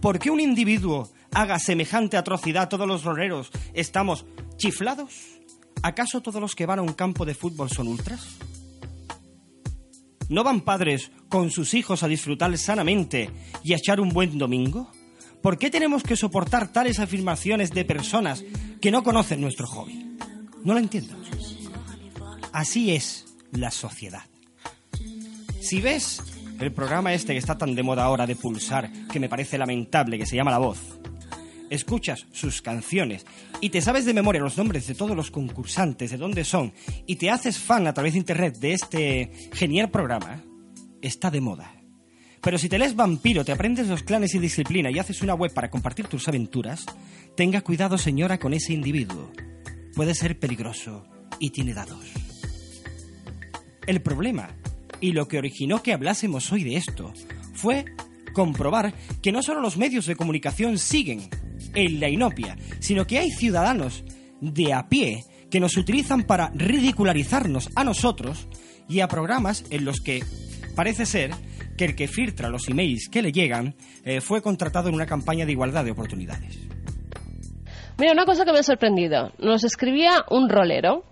S1: ¿Por qué un individuo haga semejante atrocidad todos los roleros estamos chiflados? ¿Acaso todos los que van a un campo de fútbol son ultras? ¿No van padres con sus hijos a disfrutar sanamente y a echar un buen domingo? ¿Por qué tenemos que soportar tales afirmaciones de personas que no conocen nuestro hobby? No lo entiendo. Así es la sociedad. Si ves el programa este que está tan de moda ahora de pulsar, que me parece lamentable, que se llama La Voz, escuchas sus canciones y te sabes de memoria los nombres de todos los concursantes, de dónde son, y te haces fan a través de internet de este genial programa, está de moda. Pero si te lees vampiro, te aprendes los clanes y disciplina y haces una web para compartir tus aventuras, tenga cuidado señora con ese individuo. Puede ser peligroso y tiene dados. El problema, y lo que originó que hablásemos hoy de esto, fue comprobar que no solo los medios de comunicación siguen en la inopia, sino que hay ciudadanos de a pie que nos utilizan para ridicularizarnos a nosotros y a programas en los que parece ser que el que filtra los emails que le llegan eh, fue contratado en una campaña de igualdad de oportunidades.
S7: Mira, una cosa que me ha sorprendido. Nos escribía un rolero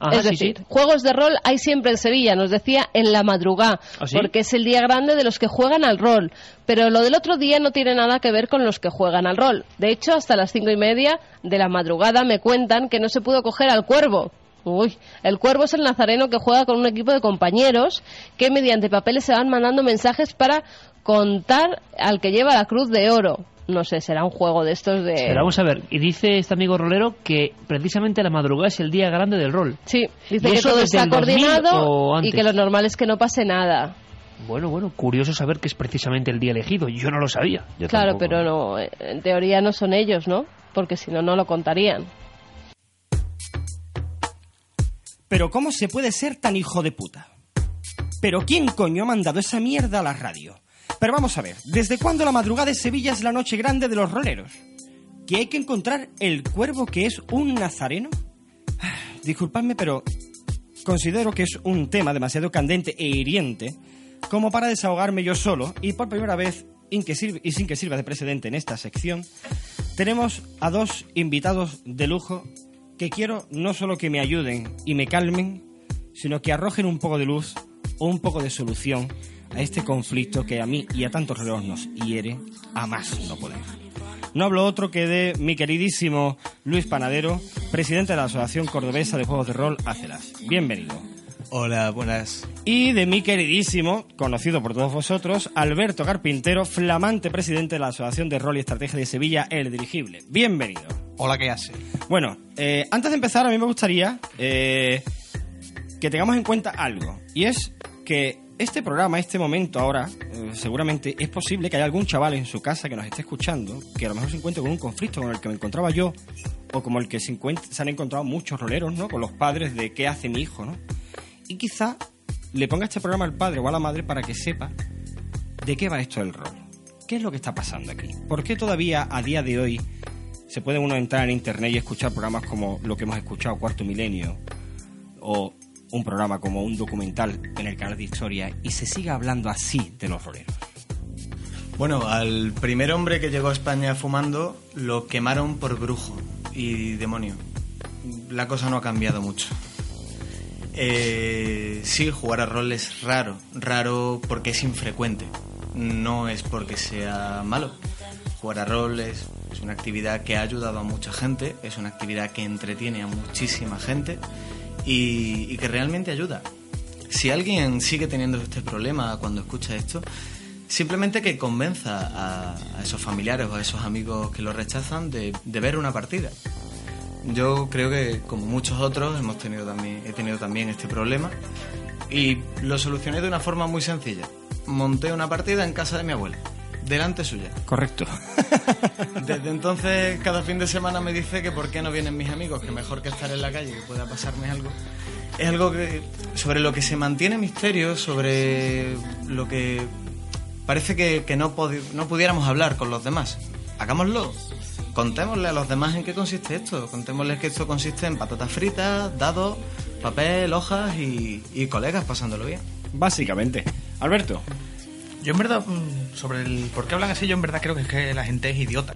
S7: Ajá,
S8: es
S7: sí,
S8: decir,
S7: sí.
S8: juegos de rol hay siempre en Sevilla, nos decía en la madrugada,
S7: ¿Ah, sí?
S8: porque es el día grande de los que juegan al rol. Pero lo del otro día no tiene nada que ver con los que juegan al rol. De hecho, hasta las cinco y media de la madrugada me cuentan que no se pudo coger al cuervo. Uy, el cuervo es el nazareno que juega con un equipo de compañeros que mediante papeles se van mandando mensajes para contar al que lleva la cruz de oro. No sé, será un juego de estos de...
S7: Pero vamos a ver, y dice este amigo rolero que precisamente la madrugada es el día grande del rol.
S8: Sí, dice
S7: ¿Y
S8: que
S7: eso
S8: todo está
S7: el 2000
S8: coordinado y que lo normal es que no pase nada.
S7: Bueno, bueno, curioso saber que es precisamente el día elegido. Yo no lo sabía.
S9: Yo
S8: claro,
S9: tampoco.
S8: pero no, en teoría no son ellos, ¿no? Porque si no, no lo contarían.
S1: Pero ¿cómo se puede ser tan hijo de puta? ¿Pero quién coño ha mandado esa mierda a la radio? Pero vamos a ver, ¿desde cuándo la madrugada de Sevilla es la noche grande de los roleros? ¿Que hay que encontrar el cuervo que es un nazareno? Ah, Disculpadme, pero considero que es un tema demasiado candente e hiriente como para desahogarme yo solo y por primera vez, y sin que sirva de precedente en esta sección, tenemos a dos invitados de lujo que quiero no solo que me ayuden y me calmen, sino que arrojen un poco de luz o un poco de solución a este conflicto que a mí y a tantos relojes nos hiere a más no poder. No hablo otro que de mi queridísimo Luis Panadero, presidente de la Asociación Cordobesa de Juegos de Rol, ACELAS. Bienvenido.
S10: Hola, buenas.
S1: Y de mi queridísimo, conocido por todos vosotros, Alberto Carpintero, flamante presidente de la Asociación de Rol y Estrategia de Sevilla, El Dirigible. Bienvenido.
S10: Hola, ¿qué hace?
S1: Bueno, eh, antes de empezar, a mí me gustaría eh, que tengamos en cuenta algo. Y es que este programa, este momento ahora, eh, seguramente es posible que haya algún chaval en su casa que nos esté escuchando, que a lo mejor se encuentre con un conflicto con el que me encontraba yo, o como el que se, han encontrado muchos roleros, ¿no? Con los padres de qué hace mi hijo, ¿no? Y quizá le ponga este programa al padre o a la madre para que sepa de qué va esto del rol. ¿Qué es lo que está pasando aquí? ¿Por qué todavía a día de hoy se puede uno entrar en internet y escuchar programas como lo que hemos escuchado, Cuarto Milenio, o un programa como un documental en el canal de historia, y se siga hablando así de los roleros?
S10: Bueno, al primer hombre que llegó a España fumando lo quemaron por brujo y demonio. La cosa no ha cambiado mucho. Eh, sí, jugar a rol es raro. Raro porque es infrecuente. No es porque sea malo. Jugar a rol es, es una actividad que ha ayudado a mucha gente, es una actividad que entretiene a muchísima gente y, y que realmente ayuda. Si alguien sigue teniendo este problema cuando escucha esto, simplemente que convenza a, a esos familiares o a esos amigos que lo rechazan de, de ver una partida. Yo creo que como muchos otros hemos tenido también, he tenido también este problema y lo solucioné de una forma muy sencilla. Monté una partida en casa de mi abuela, delante suya.
S1: Correcto.
S10: Desde entonces, cada fin de semana me dice que por qué no vienen mis amigos, que mejor que estar en la calle, que pueda pasarme algo. Es algo que, sobre lo que se mantiene misterio, sobre lo que parece que, que no, no pudiéramos hablar con los demás. Hagámoslo. Contémosle a los demás en qué consiste esto. Contémosles que esto consiste en patatas fritas, dados, papel, hojas y, y colegas pasándolo bien.
S1: Básicamente. Alberto.
S11: Yo en verdad, mm, sobre el por qué hablan así, yo en verdad creo que es que la gente es idiota.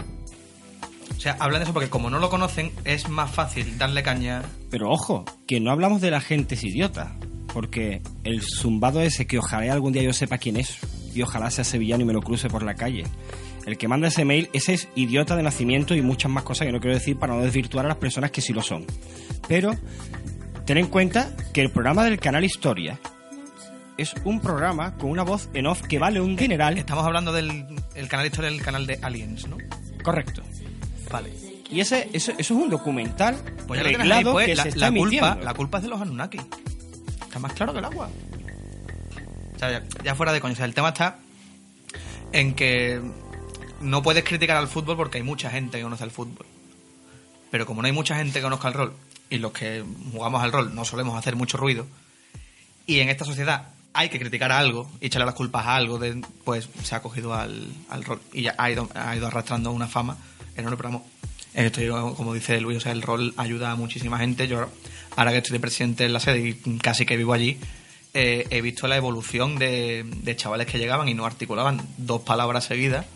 S11: O sea, hablan de eso porque como no lo conocen, es más fácil darle caña.
S1: Pero ojo, que no hablamos de la gente es idiota. Porque el zumbado ese que ojalá algún día yo sepa quién es. Y ojalá sea sevillano y me lo cruce por la calle. El que manda ese mail, ese es idiota de nacimiento y muchas más cosas que no quiero decir para no desvirtuar a las personas que sí lo son. Pero ten en cuenta que el programa del canal Historia es un programa con una voz en off que vale un dineral.
S11: Estamos hablando del el canal historia del canal de Aliens, ¿no?
S1: Correcto.
S11: Vale.
S1: Y ese, eso, eso es un documental
S11: Pues tienes ahí, pues,
S1: que
S11: la,
S1: se está
S11: la culpa, la culpa es de los Anunnaki. Está más claro que el agua. O sea, ya, ya fuera de coño. O sea, el tema está en que no puedes criticar al fútbol porque hay mucha gente que conoce el fútbol. Pero como no hay mucha gente que conozca el rol, y los que jugamos al rol no solemos hacer mucho ruido, y en esta sociedad hay que criticar a algo y echarle las culpas a algo, de, pues se ha cogido al, al rol y ha ido, ha ido arrastrando una fama enorme. Pero vamos, esto, como dice Luis, o sea, el rol ayuda a muchísima gente. Yo, ahora que estoy de presidente en la sede y casi que vivo allí, eh, he visto la evolución de, de chavales que llegaban y no articulaban dos palabras seguidas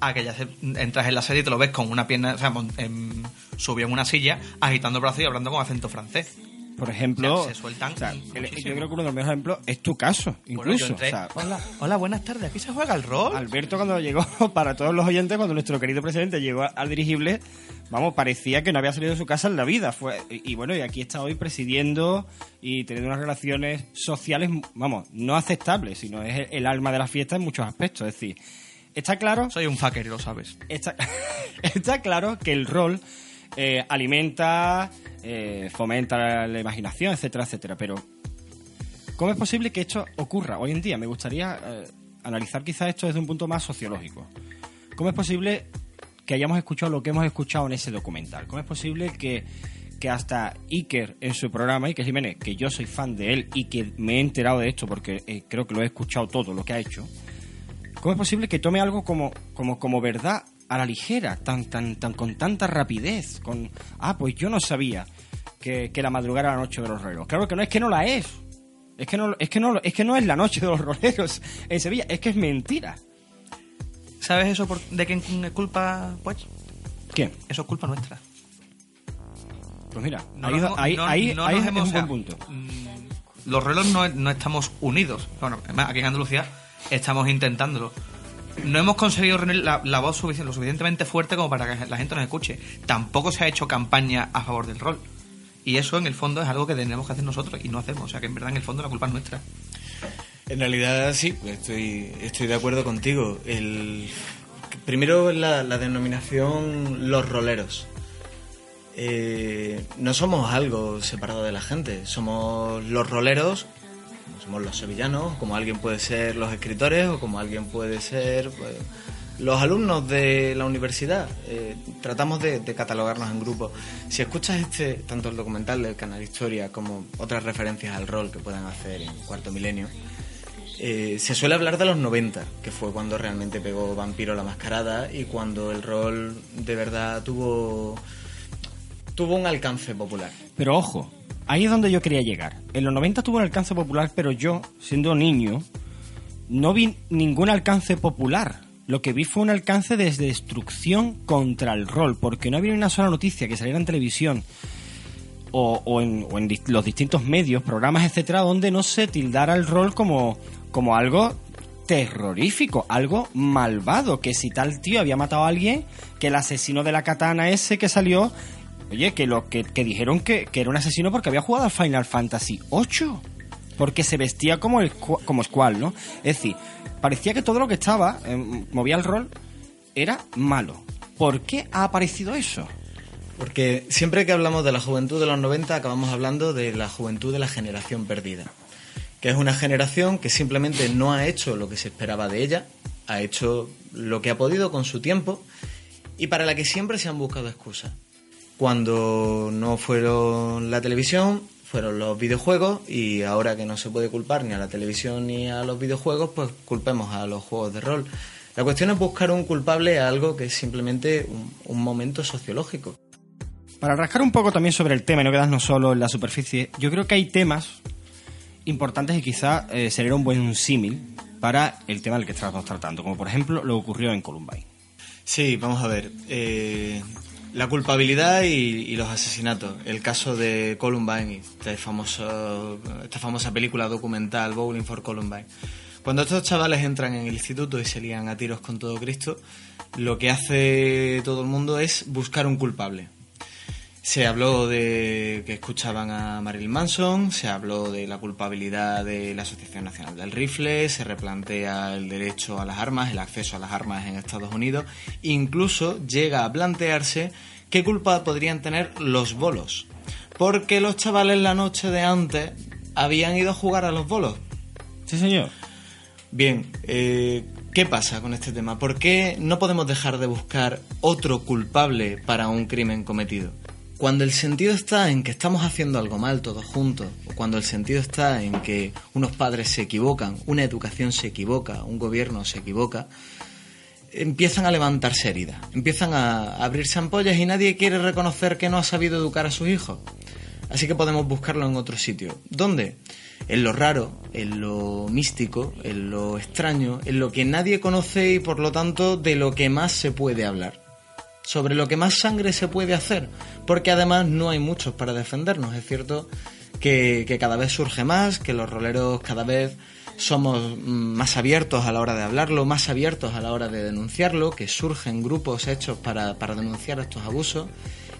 S11: a que ya se- entras en la serie y te lo ves con una pierna, o sea, en- subido en una silla, agitando el brazo y hablando con acento francés.
S1: Por ejemplo...
S11: O sea, se sueltan
S1: o sea, el-
S11: muchísimo.
S1: yo creo que uno de los mejores ejemplos es tu caso, incluso.
S11: entré,
S1: o sea,
S11: hola, hola, buenas tardes, aquí se juega el rol.
S1: Alberto cuando llegó, para todos los oyentes, cuando nuestro querido presidente llegó al dirigible, vamos, parecía que no había salido de su casa en la vida. Fue, y, y bueno, y aquí está hoy presidiendo y teniendo unas relaciones sociales, vamos, no aceptables, sino es el, el alma de la fiesta en muchos aspectos. Es decir, está claro...
S11: Soy un fucker, lo sabes.
S1: Está, está claro que el rol eh, alimenta, eh, fomenta la imaginación, etcétera, etcétera, pero ¿cómo es posible que esto ocurra hoy en día? Me gustaría eh, analizar quizás esto desde un punto más sociológico. ¿Cómo es posible que hayamos escuchado lo que hemos escuchado en ese documental? ¿Cómo es posible que, que hasta Iker en su programa, Iker Jiménez, que yo soy fan de él y que me he enterado de esto porque eh, creo que lo he escuchado todo lo que ha hecho, ¿Cómo es posible que tome algo como, como, como verdad a la ligera, tan, tan, tan, con tanta rapidez? Con, ah, pues yo no sabía que, que la madrugada era la noche de los roleros. Claro que no, es que no la es. Es que no, es que no, es que no es la noche de los roleros en Sevilla, es que es mentira.
S11: ¿Sabes eso por- de quién es culpa, pues?
S1: ¿Quién?
S11: Eso es culpa nuestra.
S1: Pues mira,
S11: No
S1: ahí,
S11: nos
S1: ahí,
S11: no-
S1: ahí,
S11: no
S1: ahí
S11: nos
S1: es
S11: hemos-
S1: un
S11: o sea,
S1: buen punto.
S11: Los relos no, no estamos unidos. Bueno, además, aquí en Andalucía estamos intentándolo. No hemos conseguido reunir la, voz lo suficientemente fuerte como para que la gente nos escuche. Tampoco se ha hecho campaña a favor del rol. Y eso, en el fondo, es algo que tenemos que hacer nosotros y no hacemos. O sea, que en verdad, en el fondo, la culpa es nuestra.
S10: En realidad sí, estoy, estoy de acuerdo contigo. El, primero la, la denominación los roleros. Eh, no somos algo separado de la gente, somos los roleros, somos los sevillanos, como alguien puede ser los escritores o como alguien puede ser pues, los alumnos de la universidad. Eh, tratamos de, catalogarnos en grupos. Si escuchas este, tanto el documental del canal Historia como otras referencias al rol que puedan hacer en Cuarto Milenio, eh, se suele hablar de los 90, que fue cuando realmente pegó Vampiro la mascarada y cuando el rol de verdad tuvo, tuvo un alcance popular.
S1: Pero ojo, ahí es donde yo quería llegar. En los 90 tuvo un alcance popular, pero yo, siendo niño, no vi ningún alcance popular. Lo que vi fue un alcance de destrucción contra el rol, porque no había una sola noticia que saliera en televisión o, en, o en los distintos medios, programas, etcétera, donde no se tildara el rol como, como algo terrorífico, algo malvado, que si tal tío había matado a alguien, que el asesino de la katana ese que salió, oye, que lo que, dijeron que, que era un asesino porque había jugado al Final Fantasy VIII, porque se vestía como el como Squall, ¿no? Es decir, parecía que todo lo que estaba, eh, movía el rol, era malo. ¿Por qué ha aparecido eso?
S10: Porque siempre que hablamos de la juventud de los 90 acabamos hablando de la juventud de la generación perdida, que es una generación que simplemente no ha hecho lo que se esperaba de ella, ha hecho lo que ha podido con su tiempo y para la que siempre se han buscado excusas. Cuando no fueron la televisión, fueron los videojuegos y ahora que no se puede culpar ni a la televisión ni a los videojuegos, pues culpemos a los juegos de rol. La cuestión es buscar un culpable a algo que es simplemente un, un momento sociológico.
S1: Para rascar un poco también sobre el tema y no quedarnos solo en la superficie, yo creo que hay temas importantes y quizá eh, sería un buen símil para el tema del que estamos tratando, como por ejemplo lo que ocurrió en Columbine.
S10: Sí, vamos a ver. eh, la culpabilidad y, y los asesinatos. El caso de Columbine, este famoso, esta famosa película documental Bowling for Columbine. Cuando estos chavales entran en el instituto y se lían a tiros con todo Cristo, lo que hace todo el mundo es buscar un culpable. Se habló de que escuchaban a Marilyn Manson, se habló de la culpabilidad de la Asociación Nacional del Rifle, se replantea el derecho a las armas, el acceso a las armas en Estados Unidos, incluso llega a plantearse qué culpa podrían tener los bolos, porque los chavales la noche de antes habían ido a jugar a los bolos.
S1: Sí, señor.
S10: Bien, eh, ¿qué pasa con este tema? ¿Por qué no podemos dejar de buscar otro culpable para un crimen cometido? Cuando el sentido está en que estamos haciendo algo mal todos juntos, o cuando el sentido está en que unos padres se equivocan, una educación se equivoca, un gobierno se equivoca, empiezan a levantarse heridas, empiezan a abrirse ampollas y nadie quiere reconocer que no ha sabido educar a sus hijos. Así que podemos buscarlo en otro sitio. ¿Dónde? En lo raro, en lo místico, en lo extraño, en lo que nadie conoce y por lo tanto de lo que más se puede hablar. Sobre lo que más sangre se puede hacer, porque además no hay muchos para defendernos. Es cierto que, que cada vez surge más, que los roleros cada vez somos mm, más abiertos a la hora de hablarlo, más abiertos a la hora de denunciarlo, que surgen grupos hechos para, para denunciar estos abusos.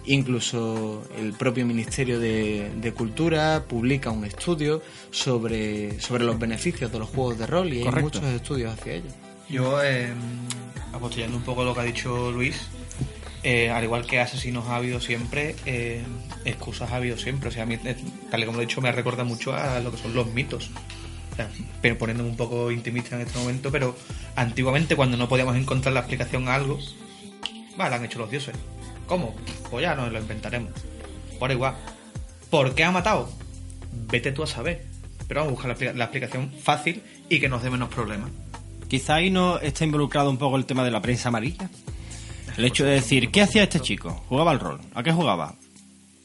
S10: Incluso el propio Ministerio de, de Cultura publica un estudio sobre, sobre los beneficios de los juegos de rol y hay muchos estudios hacia ello.
S11: Yo, eh, apostillando un poco lo que ha dicho Luis, eh, al igual que asesinos ha habido siempre, eh, excusas ha habido siempre. O sea, a mí, eh, tal y como he dicho, me recuerda mucho a lo que son los mitos. Pero poniéndome un poco intimista en este momento, pero antiguamente cuando no podíamos encontrar la explicación a algo, va, la han hecho los dioses. ¿Cómo? Pues ya nos lo inventaremos. Por igual. ¿Por qué ha matado? Vete tú a saber. Pero vamos a buscar la, la explicación fácil y que nos dé menos problemas.
S1: Quizá ahí no está involucrado un poco el tema de la prensa amarilla. El hecho de decir, ¿qué hacía este chico? Jugaba al rol. ¿A qué jugaba?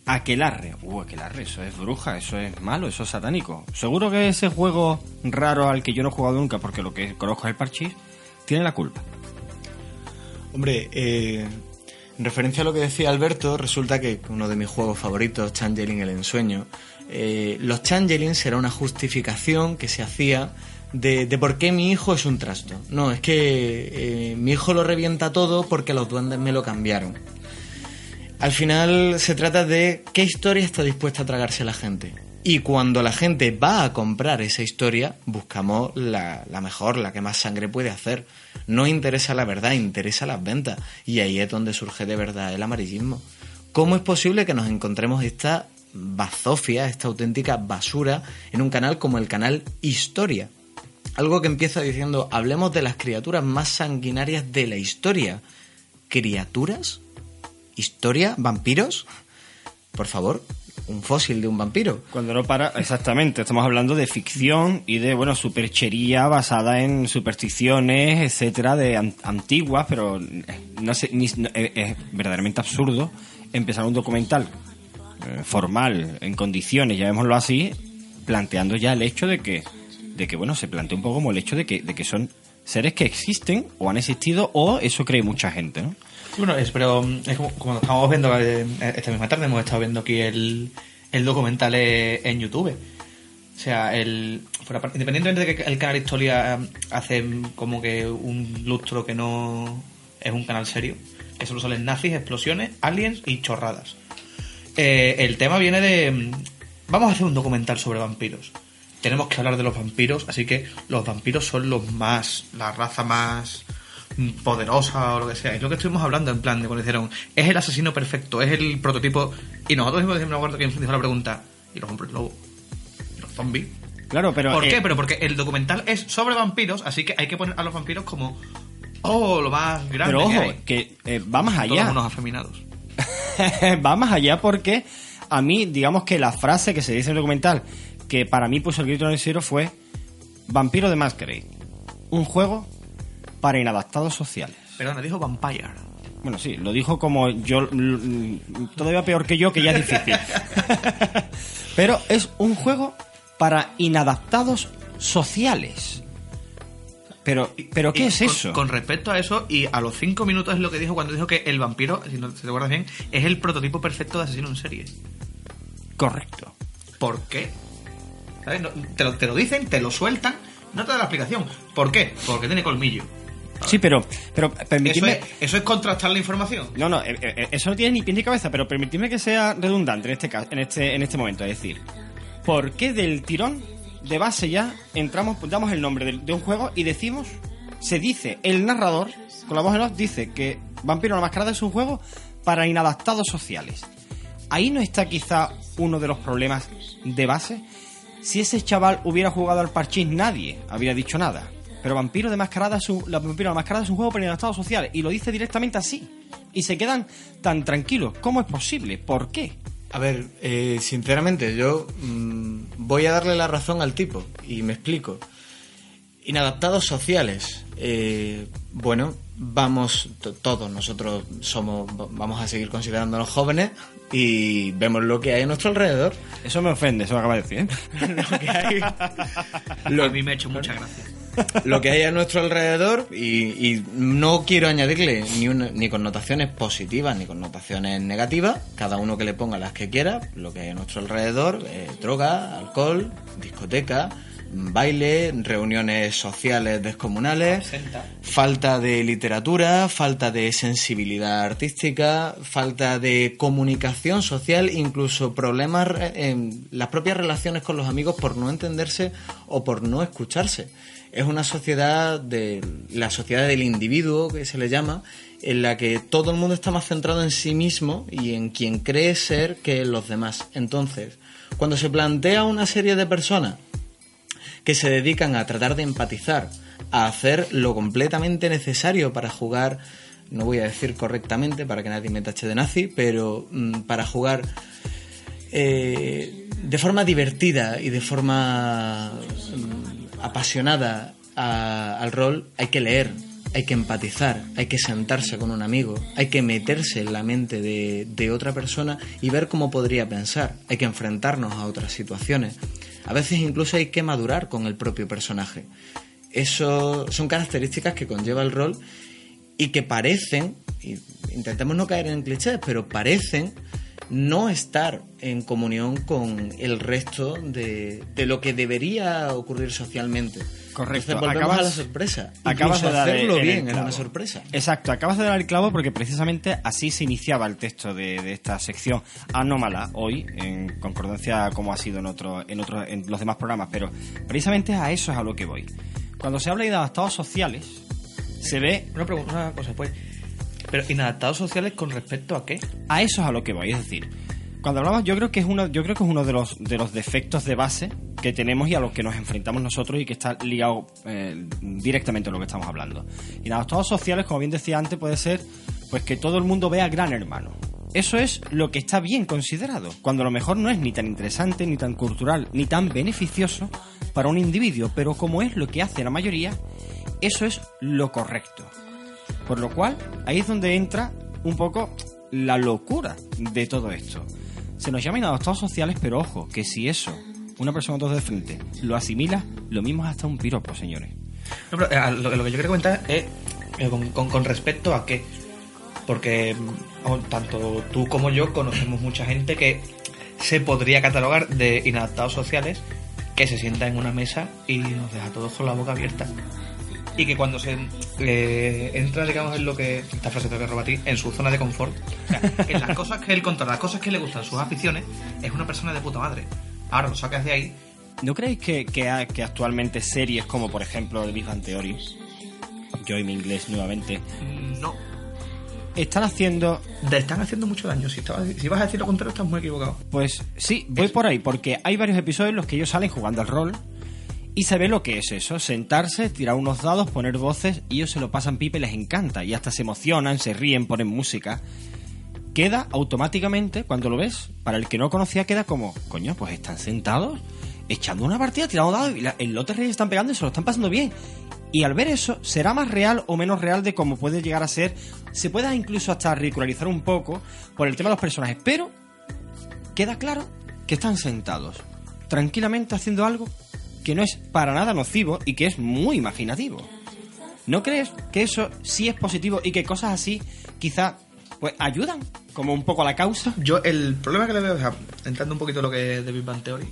S1: Aquelarre. Uh, aquelarre, eso es bruja, eso es malo, eso es satánico. Seguro que ese juego raro al que yo no he jugado nunca, porque lo que conozco es el parchís, tiene la culpa.
S10: Hombre, eh, en referencia a lo que decía Alberto, resulta que uno de mis juegos favoritos, Changeling el Ensueño, eh, los Changelings era una justificación que se hacía de, por qué mi hijo es un trasto. No, es que eh, mi hijo lo revienta todo porque los duendes me lo cambiaron. Al final se trata de qué historia está dispuesta a tragarse la gente. Y cuando la gente va a comprar esa historia, buscamos la, la mejor, la que más sangre puede hacer. No interesa la verdad, interesa las ventas. Y ahí es donde surge de verdad el amarillismo. ¿Cómo es posible que nos encontremos esta bazofia, esta auténtica basura, en un canal como el canal Historia? Algo que empieza diciendo, hablemos de las criaturas más sanguinarias de la historia. ¿Criaturas? ¿Historia? ¿Vampiros? Por favor, un fósil de un vampiro.
S1: Cuando no para, exactamente, estamos hablando de ficción y de, bueno, superchería basada en supersticiones, etcétera, de an- antiguas, pero eh, no sé, ni- eh, es verdaderamente absurdo empezar un documental eh, formal, en condiciones, llamémoslo así, planteando ya el hecho de que, de que bueno, se plantea un poco como el hecho de que, de que son seres que existen o han existido o eso cree mucha gente, ¿no?
S11: Bueno, es, pero mm, es como cuando estábamos viendo eh, esta misma tarde, hemos estado viendo aquí el, el documental eh, en YouTube. O sea, el, independientemente de que el canal Historia eh, hace como que un lustro que no es un canal serio, que solo salen nazis, explosiones, aliens y chorradas. El tema viene de... mm, Vamos a hacer un documental sobre vampiros. Tenemos que hablar de los vampiros, así que los vampiros son los más... la raza más poderosa o lo que sea. Es lo que estuvimos hablando en plan de cuando dijeron, es el asesino perfecto, es el prototipo. Y nosotros mismos me acuerdo que dijo la pregunta, ¿y los hombres lobo? ¿Y los zombies?
S1: Claro, pero...
S11: ¿Por
S1: eh,
S11: qué? Pero porque el documental es sobre vampiros, así que hay que poner a los vampiros como, oh, lo más grande
S1: Pero
S11: que
S1: ojo,
S11: hay.
S1: que eh, va más
S11: Todos
S1: allá.
S11: unos afeminados.
S1: va más allá porque a mí, digamos que la frase que se dice en el documental, que para mí puso el grito en el cielo fue Vampiro de Masquerade. Un juego para inadaptados sociales.
S11: Perdona, dijo Vampire.
S1: Bueno, sí, lo dijo como yo, todavía peor que yo, que ya es difícil. Pero es un juego para inadaptados sociales. Pero, pero ¿qué
S11: Y
S1: es
S11: con-
S1: eso?
S11: Con respecto a eso, y a los cinco minutos es lo que dijo cuando dijo que el vampiro, si no te acuerdas bien, es el prototipo perfecto de asesino en serie.
S1: Correcto.
S11: ¿Por qué? ¿Sabes? No, te, lo, te lo dicen, te lo sueltan, no te da la explicación. ¿Por qué? Porque tiene colmillo.
S1: Sí, pero, pero
S11: Eso
S1: permitidme...
S11: es, eso es contrastar la información.
S1: No, no, eh, eh, eso no tiene ni pie ni cabeza, pero permitidme que sea redundante en este caso, en este, en este momento. Es decir, ¿por qué del tirón de base ya entramos, damos el nombre de, de un juego y decimos, se dice, el narrador, con la voz en off, dice que Vampiro la Mascarada es un juego para inadaptados sociales. Ahí no está quizá uno de los problemas de base. Si ese chaval hubiera jugado al parchís, nadie habría dicho nada. Pero Vampiro de Mascarada es un, la Vampiro de Mascarada es un juego para inadaptados sociales y lo dice directamente así. Y se quedan tan tranquilos. ¿Cómo es posible? ¿Por qué?
S10: A ver, eh, sinceramente, yo mm, voy a darle la razón al tipo y me explico. Inadaptados sociales. eh, bueno, vamos, to- todos nosotros somos, vamos a seguir considerándonos jóvenes y vemos lo que hay a nuestro alrededor.
S1: Eso me ofende, eso me acaba de decir. ¿eh?
S10: Lo que hay,
S11: a mí me ha hecho mucha gracia.
S10: lo que hay a nuestro alrededor y, y no quiero añadirle ni, una- ni connotaciones positivas ni connotaciones negativas, cada uno que le ponga las que quiera, lo que hay a nuestro alrededor, eh, droga, alcohol, discoteca, baile, reuniones sociales descomunales, falta de literatura, falta de sensibilidad artística, falta de comunicación social, incluso problemas en las propias relaciones con los amigos por no entenderse o por no escucharse. Es una sociedad de la sociedad del individuo que se le llama, en la que todo el mundo está más centrado en sí mismo y en quien cree ser que en los demás. Entonces, cuando se plantea una serie de personas que se dedican a tratar de empatizar, a hacer lo completamente necesario para jugar, no voy a decir correctamente para que nadie me tache de nazi, pero mm, para jugar eh, de forma divertida y de forma mm, apasionada al rol, hay que leer, hay que empatizar, hay que sentarse con un amigo, hay que meterse en la mente de otra persona y ver cómo podría pensar, hay que enfrentarnos a otras situaciones. A veces incluso hay que madurar con el propio personaje. Eso son características que conlleva el rol y que parecen, y intentemos no caer en clichés, pero parecen no estar en comunión con el resto de, de lo que debería ocurrir socialmente.
S1: Correcto.
S10: Entonces
S1: Acabas-
S10: a la sorpresa.
S1: Acabas de dar
S10: hacerlo
S1: el
S10: bien es
S1: clavo.
S10: una sorpresa.
S1: Exacto, acabas de dar el clavo porque precisamente así se iniciaba el texto de, de esta sección anómala hoy, en concordancia como ha sido en, otro, en, otro, en los demás programas, pero precisamente a eso es a lo que voy. Cuando se habla de adaptados sociales, se ve...
S11: Una, pregunta, una cosa, pues. Pero inadaptados sociales con respecto a qué?
S1: A eso es a lo que voy, es decir, cuando hablamos, yo creo que es uno, yo creo que es uno de los de los defectos de base que tenemos y a los que nos enfrentamos nosotros y que está ligado eh, directamente a lo que estamos hablando. Y los estados sociales, como bien decía antes, puede ser pues que todo el mundo vea Gran Hermano. Eso es lo que está bien considerado, cuando a lo mejor no es ni tan interesante, ni tan cultural, ni tan beneficioso para un individuo, pero como es lo que hace la mayoría, eso es lo correcto. Por lo cual, ahí es donde entra un poco la locura de todo esto. Se nos llama inadaptados sociales, pero ojo, que si eso, una persona dos de frente, lo asimila, lo mismo hasta un piropo, señores.
S11: No, pero, eh, lo, que yo quiero comentar es eh, con, respecto a qué. Porque tanto tú como yo conocemos mucha gente que se podría catalogar de inadaptados sociales que se sienta en una mesa y nos deja todos con la boca abierta. Y que cuando se eh, entra, digamos, en lo que. Esta frase te voy a robar a ti, en su zona de confort. en las cosas que él controla, las cosas que le gustan, sus aficiones, es una persona de puta madre. Ahora lo sacas de ahí
S1: ¿No creéis que, que, ha- que actualmente series como, por ejemplo, The Big Bang Theory, yo y mi inglés nuevamente,
S11: No.
S1: están haciendo
S11: Te están haciendo mucho daño. Si, estabas- si vas a decir lo contrario, estás muy equivocado.
S1: Pues sí, voy por ahí, porque hay varios episodios en los que ellos salen jugando al rol y se ve lo que es eso, sentarse, tirar unos dados, poner voces y ellos se lo pasan pipe y les encanta y hasta se emocionan, se ríen, ponen música. Queda automáticamente, cuando lo ves, para el que no conocía queda como, coño, pues están sentados, echando una partida, tirando dados y la- el lote reyes están pegando y se lo están pasando bien. Y al ver eso, será más real o menos real de cómo puede llegar a ser. Se pueda incluso hasta ridicularizar un poco por el tema de los personajes, pero queda claro que están sentados, tranquilamente haciendo algo que no es para nada nocivo y que es muy imaginativo. ¿No crees que eso sí es positivo y que cosas así quizá pues ayudan como un poco a la causa?
S11: Yo, el problema que le veo, entrando un poquito en lo que es de Big Bang Theory,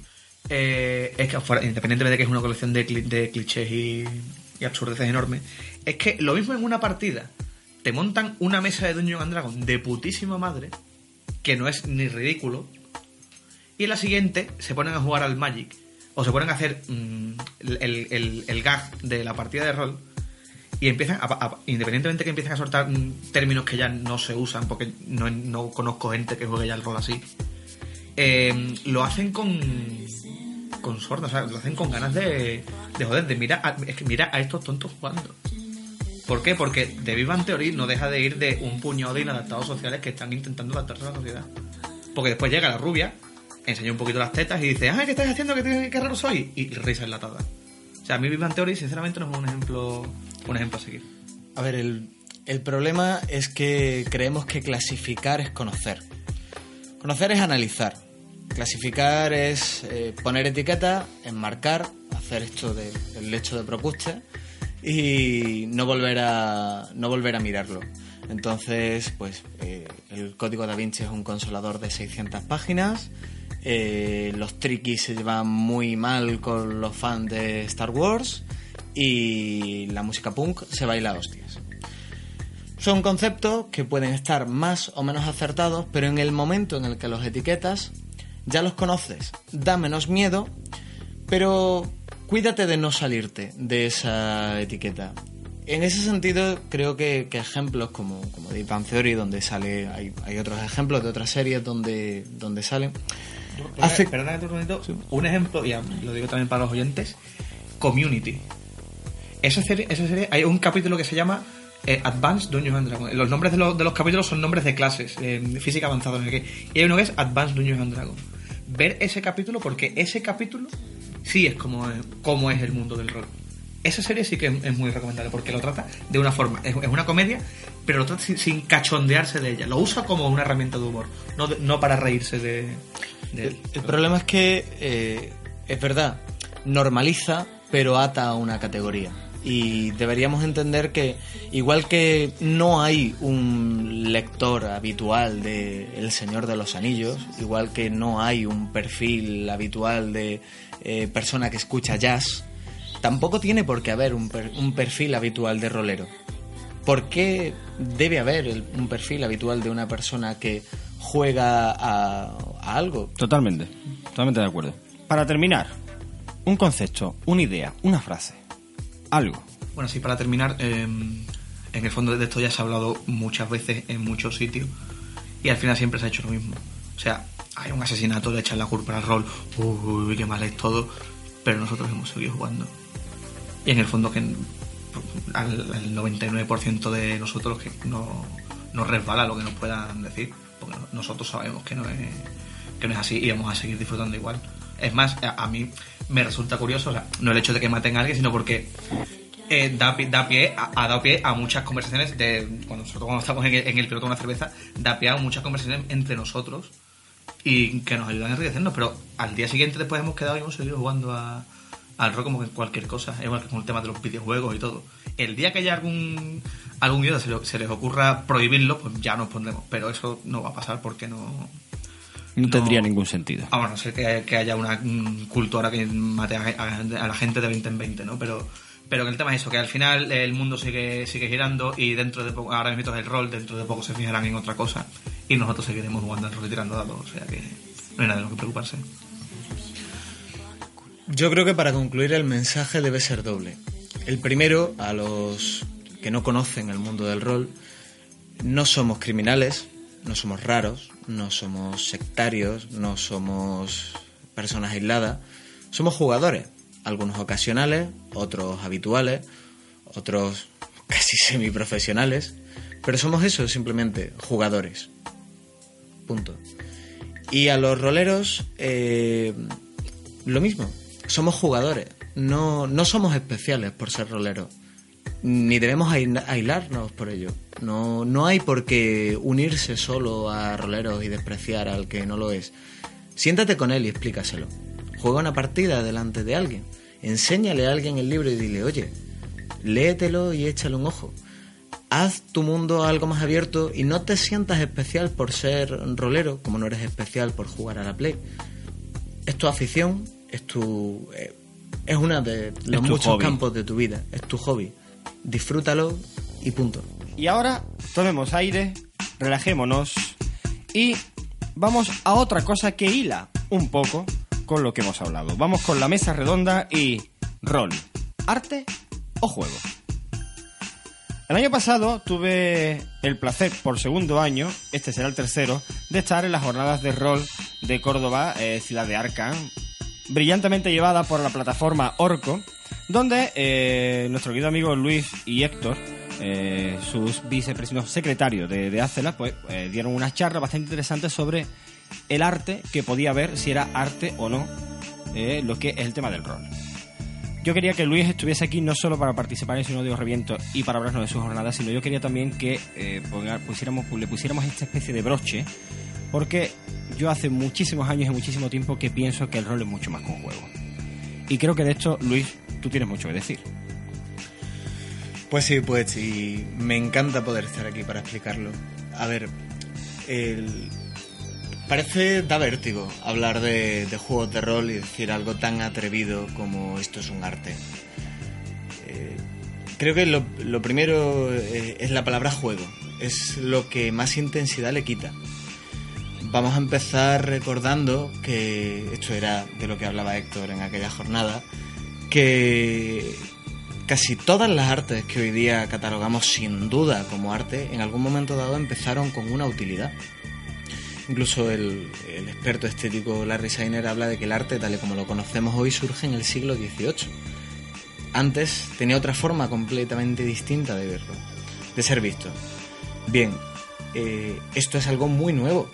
S11: eh, es que, fuera- independientemente de que es una colección de, cli- de clichés y, y absurdeces enormes, es que lo mismo en una partida, te montan una mesa de Dungeons and Dragons de putísima madre, que no es ni ridículo, y en la siguiente se ponen a jugar al Magic, o se ponen a hacer mm, el, el- el gag de la partida de rol, y empiezan, a- a- independientemente que empiecen a soltar mm, términos que ya no se usan, porque no, no conozco gente que juegue ya el rol así, eh, lo hacen con con sorda, o sea, lo hacen con ganas de, de joder, de mira a, es que mira a estos tontos jugando. ¿Por qué? Porque The Bang Theory no deja de ir de un puñado de inadaptados sociales que están intentando adaptarse a la sociedad. Porque después llega la rubia, enseña un poquito las tetas y dice, ¡ay, qué estás haciendo! ¿Qué, qué raro soy! Y risa enlatada. O sea, a mí Bang Theory, sinceramente, no es un ejemplo, un ejemplo a seguir.
S10: A ver, el, el problema es que creemos que clasificar es conocer. Conocer es analizar. Clasificar es eh, poner etiqueta, enmarcar, hacer esto del de, lecho de Procuste y no volver a, no volver a mirarlo. Entonces, pues eh, el código da Vinci es un consolador de 600 páginas. Eh, los triquis se llevan muy mal con los fans de Star Wars y la música punk se baila a hostias. Son conceptos que pueden estar más o menos acertados, pero en el momento en el que los etiquetas, ya los conoces, da menos miedo, pero cuídate de no salirte de esa etiqueta. En ese sentido, creo que, ejemplos como, como Deep Bang Theory, donde sale, hay, hay, otros ejemplos de otras series donde, donde salen.
S11: Hace... Un un ejemplo, y lo digo también para los oyentes, Community. Esa serie, esa serie, hay un capítulo que se llama eh, Advanced Dungeons and Dragons. Los nombres de, de, los capítulos son nombres de clases, eh, física avanzada, no sé qué. Y hay uno que es Advanced Dungeons and Dragons. Ver ese capítulo, porque ese capítulo sí es como, como es el mundo del rol. Esa serie sí que es muy recomendable porque lo trata de una forma. Es, una comedia, pero lo trata sin, cachondearse de ella. Lo usa como una herramienta de humor, no, no para reírse de,
S10: el, el, problema es que, eh, es verdad, normaliza, pero ata a una categoría y deberíamos entender que igual que no hay un lector habitual de El Señor de los Anillos, igual que no hay un perfil habitual de eh, persona que escucha jazz, tampoco tiene por qué haber un, un perfil habitual de rolero. ¿Por qué debe haber un perfil habitual de una persona que juega a, a algo?
S1: Totalmente, totalmente de acuerdo. Para terminar, un concepto, una idea, una frase
S11: Bueno, sí, para terminar, em, en el fondo de esto ya se ha hablado muchas veces en muchos sitios y al final siempre se ha hecho lo mismo. O sea, hay un asesinato, le echan la culpa al rol, uy, qué mal es todo, pero nosotros hemos seguido jugando. Y en el fondo que al, 99% de nosotros que no nos resbala lo que nos puedan decir, porque nosotros sabemos que no es, que no es así y vamos a seguir disfrutando igual. Es más, a, mí me resulta curioso, no el hecho de que maten a alguien, sino porque eh, da, da, pie, ha, dado pie a muchas conversaciones de cuando nosotros cuando estamos en el, piloto de una cerveza, da pie a muchas conversaciones entre nosotros y que nos ayudan a enriquecernos, pero al día siguiente después hemos quedado y hemos seguido jugando a, al rock como cualquier cosa, igual que con el tema de los videojuegos y todo. El día que haya algún algún idiota se, se les ocurra prohibirlo, pues ya nos pondremos, pero eso no va a pasar porque no
S1: no, tendría ningún sentido.
S11: Ah, bueno, sé que, haya una cultura que mate a, la gente de 20 en 20, ¿no? Pero, pero que el tema es eso, que al final el mundo sigue, sigue girando y dentro de poco, ahora mismo es el rol, dentro de poco se fijarán en otra cosa y nosotros seguiremos jugando al rol y tirando dados, o sea que no hay nada de lo que preocuparse.
S10: Yo creo que para concluir el mensaje debe ser doble. El primero, a los que no conocen el mundo del rol, no somos criminales, no somos raros, no somos sectarios, no somos personas aisladas, somos jugadores, algunos ocasionales, otros habituales, otros casi semiprofesionales, pero somos eso, simplemente jugadores. Punto. Y a los roleros, eh, lo mismo, somos jugadores, no, no somos especiales por ser roleros ni debemos aislarnos por ello. No, no hay por qué unirse solo a roleros y despreciar al que no lo es. Siéntate con él y explícaselo. Juega una partida delante de alguien. Enséñale a alguien el libro y dile, oye, léetelo y échale un ojo. Haz tu mundo algo más abierto y no te sientas especial por ser rolero, como no eres especial por jugar a la Play. Es tu afición, es tu... Eh, es uno de los muchos campos de tu vida, es tu hobby disfrútalo y punto.
S1: Y ahora tomemos aire, relajémonos y vamos a otra cosa que hila un poco con lo que hemos hablado. Vamos con la mesa redonda y rol, arte o juego. El año pasado tuve el placer por segundo año, este será el tercero, de estar en las jornadas de rol de Córdoba, eh, ciudad de Arca, brillantemente llevada por la plataforma Orco, donde eh, nuestro querido amigo Luis y Héctor, eh, sus vicepresidentes secretarios de, de Acela, pues eh, dieron una charla bastante interesante sobre el arte que podía ver, si era arte o no, lo que es el tema del rol. Yo quería que Luis estuviese aquí no solo para participar en su de reviento y para hablarnos de sus jornadas, sino yo quería también que pusiéramos, le pusiéramos esta especie de broche, porque yo hace muchísimos años y muchísimo tiempo que pienso que el rol es mucho más que un juego Y creo que de esto, Luis, tú tienes mucho que decir.
S10: Pues sí, pues sí, me encanta poder estar aquí para explicarlo. A ver, parece da vértigo hablar de, juegos de rol y decir algo tan atrevido como esto es un arte. Eh, creo que lo, lo primero eh, es la palabra juego, es lo que más intensidad le quita. Vamos a empezar recordando que esto era de lo que hablaba Héctor en aquella jornada, que casi todas las artes que hoy día catalogamos sin duda como arte, en algún momento dado empezaron con una utilidad. Incluso el, experto estético Larry Sainer habla de que el arte, tal y como lo conocemos hoy, surge en el siglo XVIII. Antes tenía otra forma completamente distinta de verlo, de ser visto. Bien, eh, esto es algo muy nuevo,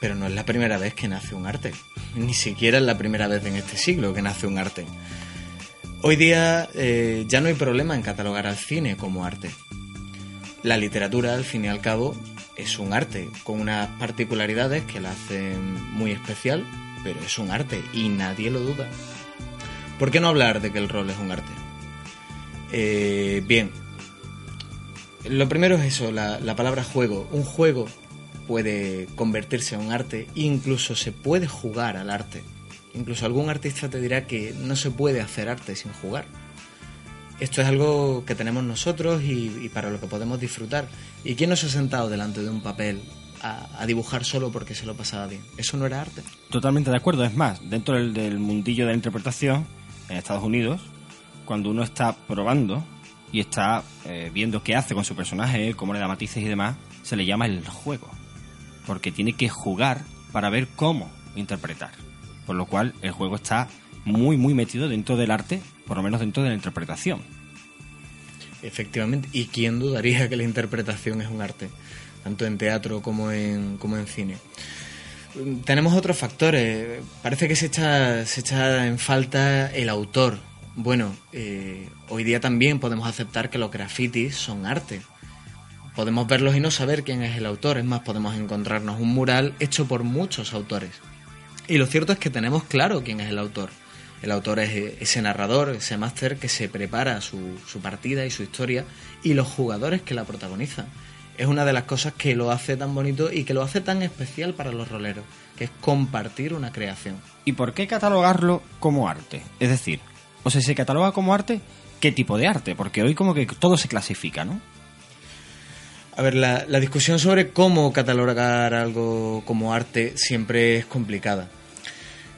S10: pero no es la primera vez que nace un arte. Ni siquiera es la primera vez en este siglo que nace un arte. Hoy día eh, ya no hay problema en catalogar al cine como arte. La literatura, al fin y al cabo, es un arte, con unas particularidades que la hacen muy especial, pero es un arte y nadie lo duda. ¿Por qué no hablar de que el rol es un arte? Eh, bien, lo primero es eso, la, la palabra juego. Un juego puede convertirse en un arte, incluso se puede jugar al arte. Incluso algún artista te dirá que no se puede hacer arte sin jugar. Esto es algo que tenemos nosotros y, para lo que podemos disfrutar. ¿Y quién no se ha sentado delante de un papel a, dibujar solo porque se lo pasaba bien? Eso no era arte.
S1: Totalmente de acuerdo. Es más, dentro del, del mundillo de la interpretación, en Estados Unidos, cuando uno está probando y está eh, viendo qué hace con su personaje, cómo le da matices y demás, se le llama el juego. Porque tiene que jugar para ver cómo interpretar. Por lo cual el juego está muy, muy metido dentro del arte, por lo menos dentro de la interpretación.
S10: Efectivamente, ¿y quién dudaría que la interpretación es un arte? Tanto en teatro como en, como en cine. Tenemos otros factores. Parece que se echa, se echa en falta el autor. Bueno, eh, hoy día también podemos aceptar que los grafitis son arte. Podemos verlos y no saber quién es el autor. Es más, podemos encontrarnos un mural hecho por muchos autores. Y lo cierto es que tenemos claro quién es el autor. El autor es ese narrador, ese máster que se prepara su, su, partida y su historia y los jugadores que la protagonizan. Es una de las cosas que lo hace tan bonito y que lo hace tan especial para los roleros, que es compartir una creación.
S1: ¿Y por qué catalogarlo como arte? Es decir, o sea, si se cataloga como arte, ¿qué tipo de arte? Porque hoy como que todo se clasifica, ¿no?
S10: A ver, la, discusión sobre cómo catalogar algo como arte siempre es complicada.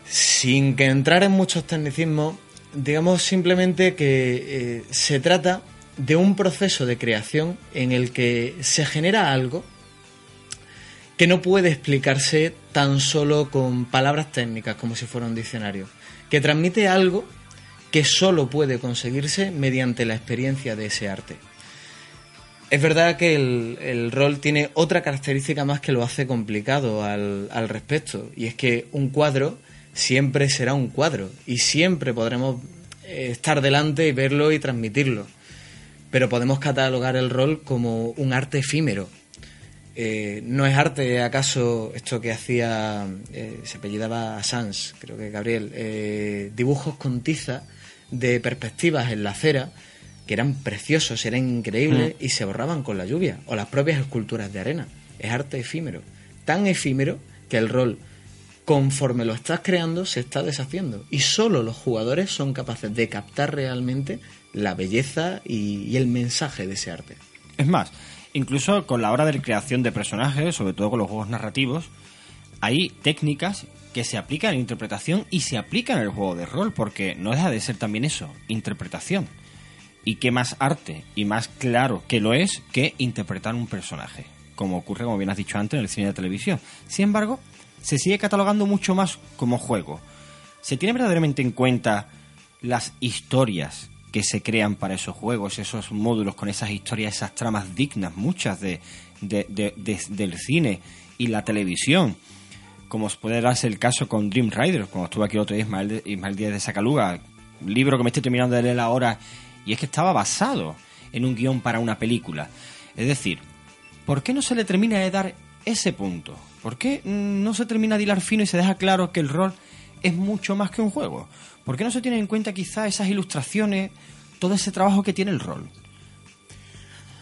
S10: Sin que entrar en muchos tecnicismos, digamos simplemente que eh, se trata de un proceso de creación en el que se genera algo que no puede explicarse tan solo con palabras técnicas como si fuera un diccionario, que transmite algo que solo puede conseguirse mediante la experiencia de ese arte. Es verdad que el, rol tiene otra característica más que lo hace complicado al, respecto, y es que un cuadro siempre será un cuadro y siempre podremos estar delante y verlo y transmitirlo. Pero podemos catalogar el rol como un arte efímero. Eh, ¿No es arte acaso esto que hacía, eh, se apellidaba Sans, creo que Gabriel, eh, dibujos con tiza de perspectivas en la acera que eran preciosos, eran increíbles mm. y se borraban con la lluvia? O las propias esculturas de arena. Es arte efímero. Tan efímero que el rol conforme lo estás creando, se está deshaciendo. Y solo los jugadores son capaces de captar realmente la belleza y, y, el mensaje de ese arte.
S1: Es más, incluso con la hora de creación de personajes, sobre todo con los juegos narrativos, hay técnicas que se aplican en interpretación y se aplican en el juego de rol, porque no deja de ser también eso, interpretación. Y qué más arte y más claro que lo es que interpretar un personaje, como ocurre, como bien has dicho antes, en el cine de televisión. Sin embargo, se sigue catalogando mucho más como juego. ¿Se tiene verdaderamente en cuenta las historias que se crean para esos juegos, esos módulos con esas historias, esas tramas dignas, muchas de, de, de, de del cine y la televisión? Como puede darse el caso con Dream Riders, como estuvo aquí otro día Ismael, Ismael Díaz de Sacaluga, libro que me estoy terminando de leer ahora, y es que estaba basado en un guion para una película. Es decir, ¿por qué no se le termina de dar ese punto? ¿Por qué no se termina de hilar fino y se deja claro que el rol es mucho más que un juego? ¿Por qué no se tienen en cuenta quizá esas ilustraciones, todo ese trabajo que tiene el rol?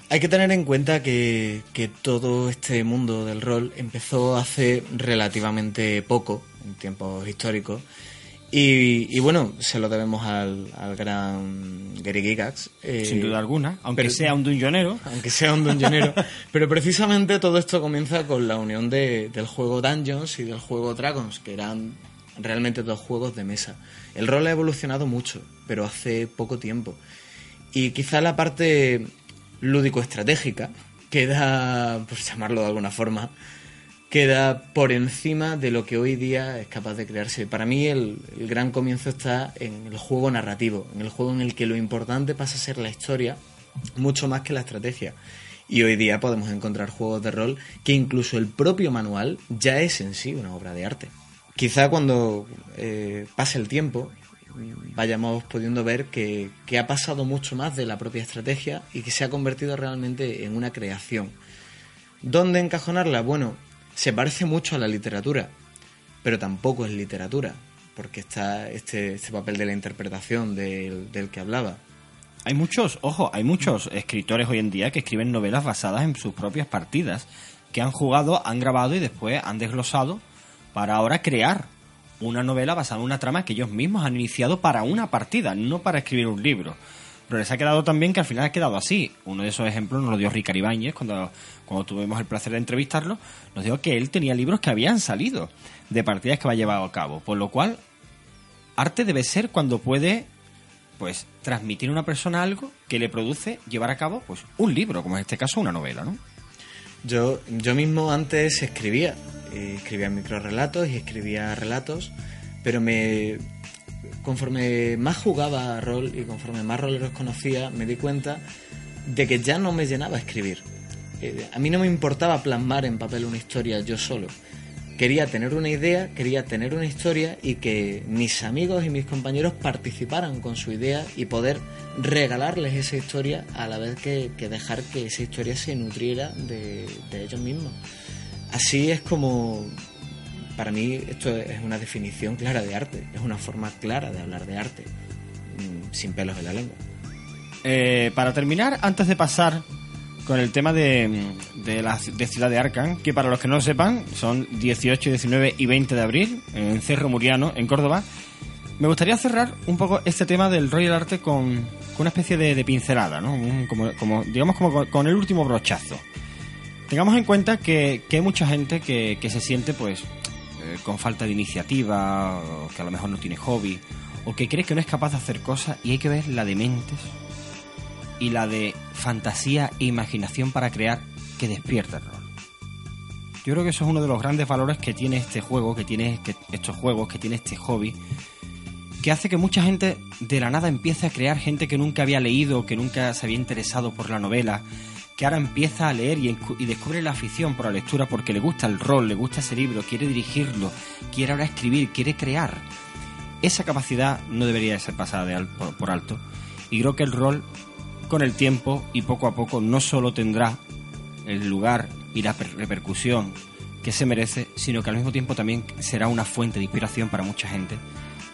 S10: Hay que tener en cuenta que, que todo este mundo del rol empezó hace relativamente poco, en tiempos históricos, y, y bueno, se lo debemos al, al gran Gary Gygax. eh,
S1: Sin duda alguna, aunque
S10: pero-
S1: sea un dungeonero.
S10: aunque sea un dungeonero. pero precisamente todo esto comienza con la unión de- del juego Dungeons y del juego Dragons, que eran realmente dos juegos de mesa. El rol ha evolucionado mucho, pero hace poco tiempo. Y quizá la parte lúdico-estratégica queda, por llamarlo de alguna forma, queda por encima de lo que hoy día es capaz de crearse. Para mí el, gran comienzo está en el juego narrativo, en el juego en el que lo importante pasa a ser la historia mucho más que la estrategia. Y hoy día podemos encontrar juegos de rol que incluso el propio manual ya es en sí una obra de arte. Quizá cuando eh, pase el tiempo vayamos pudiendo ver que, que ha pasado mucho más de la propia estrategia y que se ha convertido realmente en una creación. ¿Dónde encajonarla? Bueno, se parece mucho a la literatura, pero tampoco es literatura, porque está este, este papel de la interpretación del, del que hablaba.
S1: Hay muchos, ojo, hay muchos escritores hoy en día que escriben novelas basadas en sus propias partidas, que han jugado, han grabado y después han desglosado para ahora crear una novela basada en una trama que ellos mismos han iniciado para una partida, no para escribir un libro. Pero les ha quedado también que al final ha quedado así. Uno de esos ejemplos nos lo dio Ricard Ibáñez cuando, cuando tuvimos el placer de entrevistarlo. Nos dijo que él tenía libros que habían salido de partidas que va llevado a cabo. Por lo cual, arte debe ser cuando puede pues transmitir a una persona algo que le produce llevar a cabo pues un libro, como en este caso una novela, ¿no?
S10: Yo, yo mismo antes escribía, escribía microrelatos y escribía relatos, pero me conforme más jugaba a rol y conforme más roleros conocía, me di cuenta de que ya no me llenaba escribir. Eh, a mí no me importaba plasmar en papel una historia yo solo. Quería tener una idea, quería tener una historia y que mis amigos y mis compañeros participaran con su idea y poder regalarles esa historia a la vez que, que dejar que esa historia se nutriera de, de ellos mismos. Así es como, para mí, esto es una definición clara de arte, es una forma clara de hablar de arte, mm, sin pelos en la lengua.
S1: Eh, para terminar, antes de pasar con el tema de, de la de Ciudad de Arcan, que para los que no lo sepan, son 18, 19 y 20 de abril en Cerro Muriano, en Córdoba. Me gustaría cerrar un poco este tema del Royal Arte con, una especie de, pincelada, ¿no? Como, como- digamos como con, el último brochazo. Tengamos en cuenta que, que hay mucha gente que, que se siente pues eh, con falta de iniciativa, que a lo mejor no tiene hobby, o que cree que no es capaz de hacer cosas y hay que ver la de mentes y la de fantasía e imaginación para crear que despierta el rol. Yo creo que eso es uno de los grandes valores que tiene este juego, que tiene estos juegos, que tiene este hobby, que hace que mucha gente de la nada empiece a crear gente que nunca había leído, que nunca se había interesado por la novela, que ahora empieza a leer y, descubre la afición por la lectura porque le gusta el rol, le gusta ese libro, quiere dirigirlo, quiere ahora escribir, quiere crear. Esa capacidad no debería de ser pasada de al- por, por alto. Y creo que el rol, con el tiempo y poco a poco, no solo tendrá el lugar y la per- repercusión que se merece, sino que al mismo tiempo también será una fuente de inspiración para mucha gente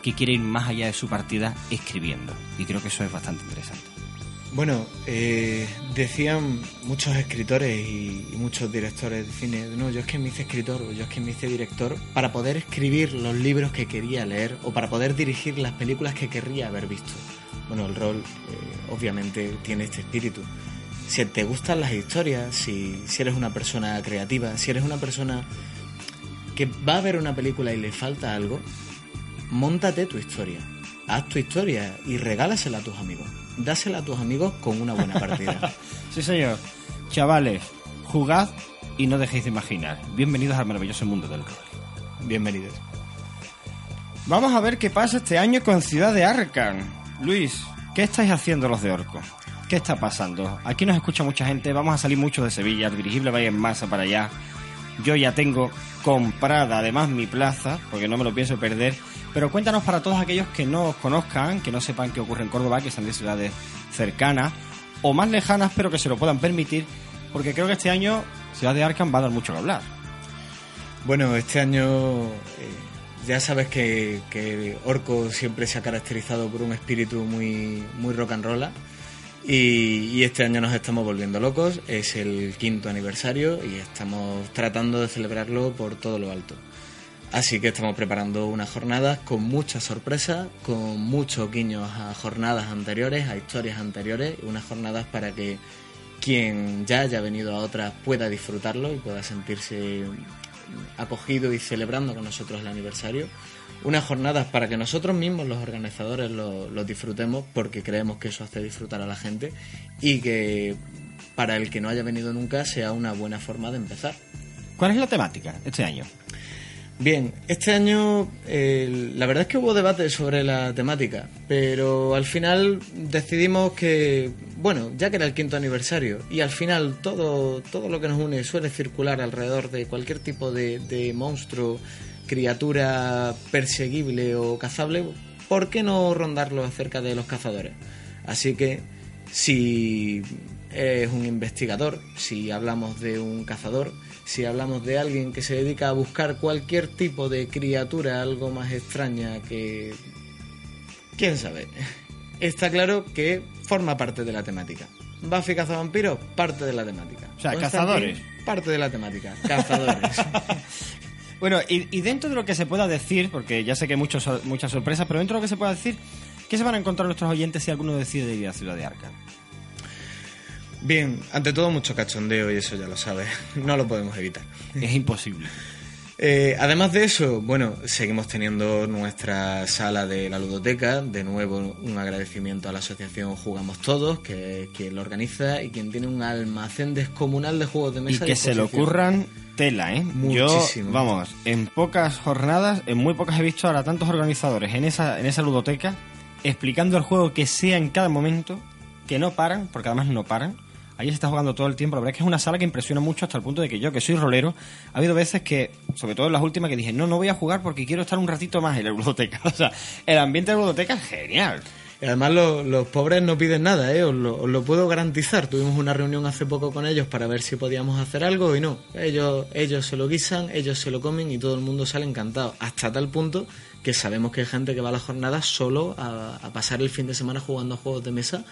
S1: que quiere ir más allá de su partida escribiendo. Y creo que eso es bastante interesante.
S10: Bueno, eh, decían muchos escritores y, y muchos directores de cine, no, yo es que me hice escritor o yo es que me hice director para poder escribir los libros que quería leer o para poder dirigir las películas que querría haber visto. Bueno, el rol eh, obviamente tiene este espíritu. Si te gustan las historias, si, si eres una persona creativa, si eres una persona que va a ver una película y le falta algo, móntate tu historia. Haz tu historia y regálasela a tus amigos. Dásela a tus amigos con una buena partida.
S1: Sí, señor. Chavales, jugad y no dejéis de imaginar. Bienvenidos al maravilloso mundo del rol.
S10: Bienvenidos.
S1: Vamos a ver qué pasa este año con Ciudad de Arcan. Luis, ¿qué estáis haciendo los de Orco? ¿Qué está pasando? Aquí nos escucha mucha gente, vamos a salir mucho de Sevilla, el dirigible va a ir en masa para allá. Yo ya tengo comprada además mi plaza, porque no me lo pienso perder. Pero cuéntanos para todos aquellos que no os conozcan, que no sepan qué ocurre en Córdoba, que sean de ciudades cercanas o más lejanas, pero que se lo puedan permitir, porque creo que este año Ciudad de Arcan va a dar mucho que hablar.
S10: Bueno, este año eh, ya sabes que, Orco siempre se ha caracterizado por un espíritu muy, muy rock and roll. Y, y este año nos estamos volviendo locos. Es el quinto aniversario y estamos tratando de celebrarlo por todo lo alto. Así que estamos preparando unas jornadas con muchas sorpresas, con muchos guiños a jornadas anteriores, a historias anteriores, unas jornadas para que quien ya haya venido a otras pueda disfrutarlo y pueda sentirse acogido y celebrando con nosotros el aniversario. Unas jornadas para que nosotros mismos, los organizadores, lo, lo disfrutemos porque creemos que eso hace disfrutar a la gente y que para el que no haya venido nunca sea una buena forma de empezar.
S1: ¿Cuál es la temática este año?
S10: Bien, este año la verdad es que hubo debate sobre la temática, pero al final decidimos que, bueno, ya que era el quinto aniversario y al final todo, todo lo que nos une suele circular alrededor de cualquier tipo de, de monstruo, criatura perseguible o cazable, ¿por qué no rondarlo acerca de los cazadores? Así que si es un investigador, si hablamos de un cazador, si hablamos de alguien que se dedica a buscar cualquier tipo de criatura algo más extraña que... ¿Quién sabe? Está claro que forma parte de la temática. Buffy cazavampiros, parte de la temática.
S1: O sea, cazadores.
S10: Parte de la temática. Cazadores.
S1: Bueno, y, y dentro de lo que se pueda decir, porque ya sé que hay muchas sorpresas, pero dentro de lo que se pueda decir, ¿qué se van a encontrar nuestros oyentes si alguno decide ir a Ciudad de Arca?
S10: Bien, ante todo mucho cachondeo y eso ya lo sabes. No lo podemos evitar.
S1: Es imposible.
S10: Eh, además de eso, bueno, seguimos teniendo nuestra sala de la ludoteca. De nuevo, un agradecimiento a la asociación Jugamos Todos, que quien lo organiza y quien tiene un almacén descomunal de juegos de
S1: Y
S10: mesa. a
S1: que se
S10: disposición.
S1: ocurran tela, ¿eh?
S10: Muchísimo.
S1: Yo, vamos, en pocas jornadas, en muy pocas he visto ahora tantos organizadores en esa, en esa ludoteca explicando el juego que sea en cada momento, que no paran, porque además no paran. Allí se está jugando todo el tiempo. La verdad es que es una sala que impresiona mucho hasta el punto de que yo, que soy rolero, ha habido veces que, sobre todo en las últimas, que dije, no, no voy a jugar porque quiero estar un ratito más en la ludoteca. O sea, el ambiente de la ludoteca es genial.
S10: Y además lo- los pobres no piden nada, ¿eh? os, lo, puedo garantizar. Tuvimos una reunión hace poco con ellos para ver si podíamos hacer algo y no. Ellos, ellos se lo guisan, ellos se lo comen y todo el mundo sale encantado. Hasta tal punto que sabemos que hay gente que va a las jornadas solo a, a pasar el fin de semana jugando a juegos de mesa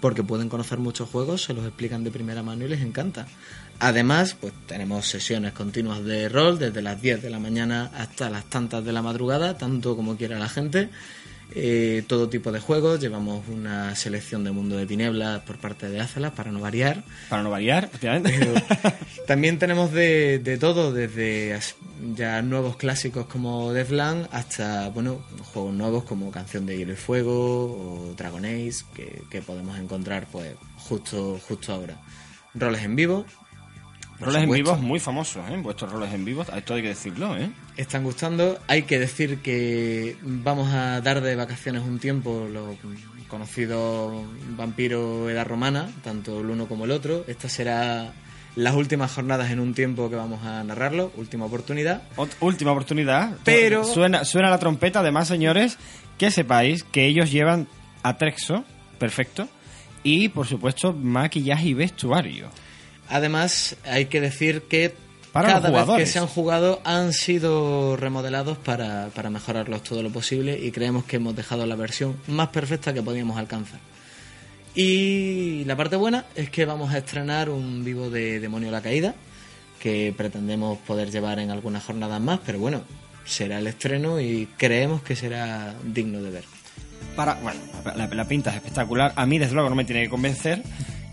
S10: porque pueden conocer muchos juegos, se los explican de primera mano y les encanta. Además, pues tenemos sesiones continuas de rol desde las 10 de la mañana hasta las tantas de la madrugada, tanto como quiera la gente. Eh, todo tipo de juegos, llevamos una selección de Mundo de Tinieblas por parte de Azalas para no variar.
S1: Para no variar, efectivamente.
S10: También tenemos de, de todo, desde ya nuevos clásicos como Deathland hasta bueno juegos nuevos como Canción de Hielo y Fuego o Dragon Age que, que podemos encontrar pues justo justo ahora. Roles en vivo.
S1: Roles en
S10: supuesto.
S1: vivo muy famosos, ¿eh? Vuestros roles en vivo, esto hay que decirlo, ¿eh?
S10: están gustando. Hay que decir que vamos a dar de vacaciones un tiempo los conocidos vampiros Edad Romana, tanto el uno como el otro. Esta será las últimas jornadas en un tiempo que vamos a narrarlo, última oportunidad.
S1: Ot- última oportunidad.
S10: Pero-
S1: Suena, suena la trompeta, además, señores, que sepáis que ellos llevan Atrexo, perfecto, y, por supuesto, maquillaje y vestuario.
S10: Además, hay que decir que
S1: Para los
S10: cada vez que se han jugado han sido remodelados para, para mejorarlos todo lo posible y creemos que hemos dejado la versión más perfecta que podíamos alcanzar. Y la parte buena es que vamos a estrenar un vivo de Demonio la Caída, que pretendemos poder llevar en algunas jornadas más, pero bueno, será el estreno y creemos que será digno de ver.
S1: Para, bueno, la, la pinta es espectacular. A mí, desde luego, no me tiene que convencer.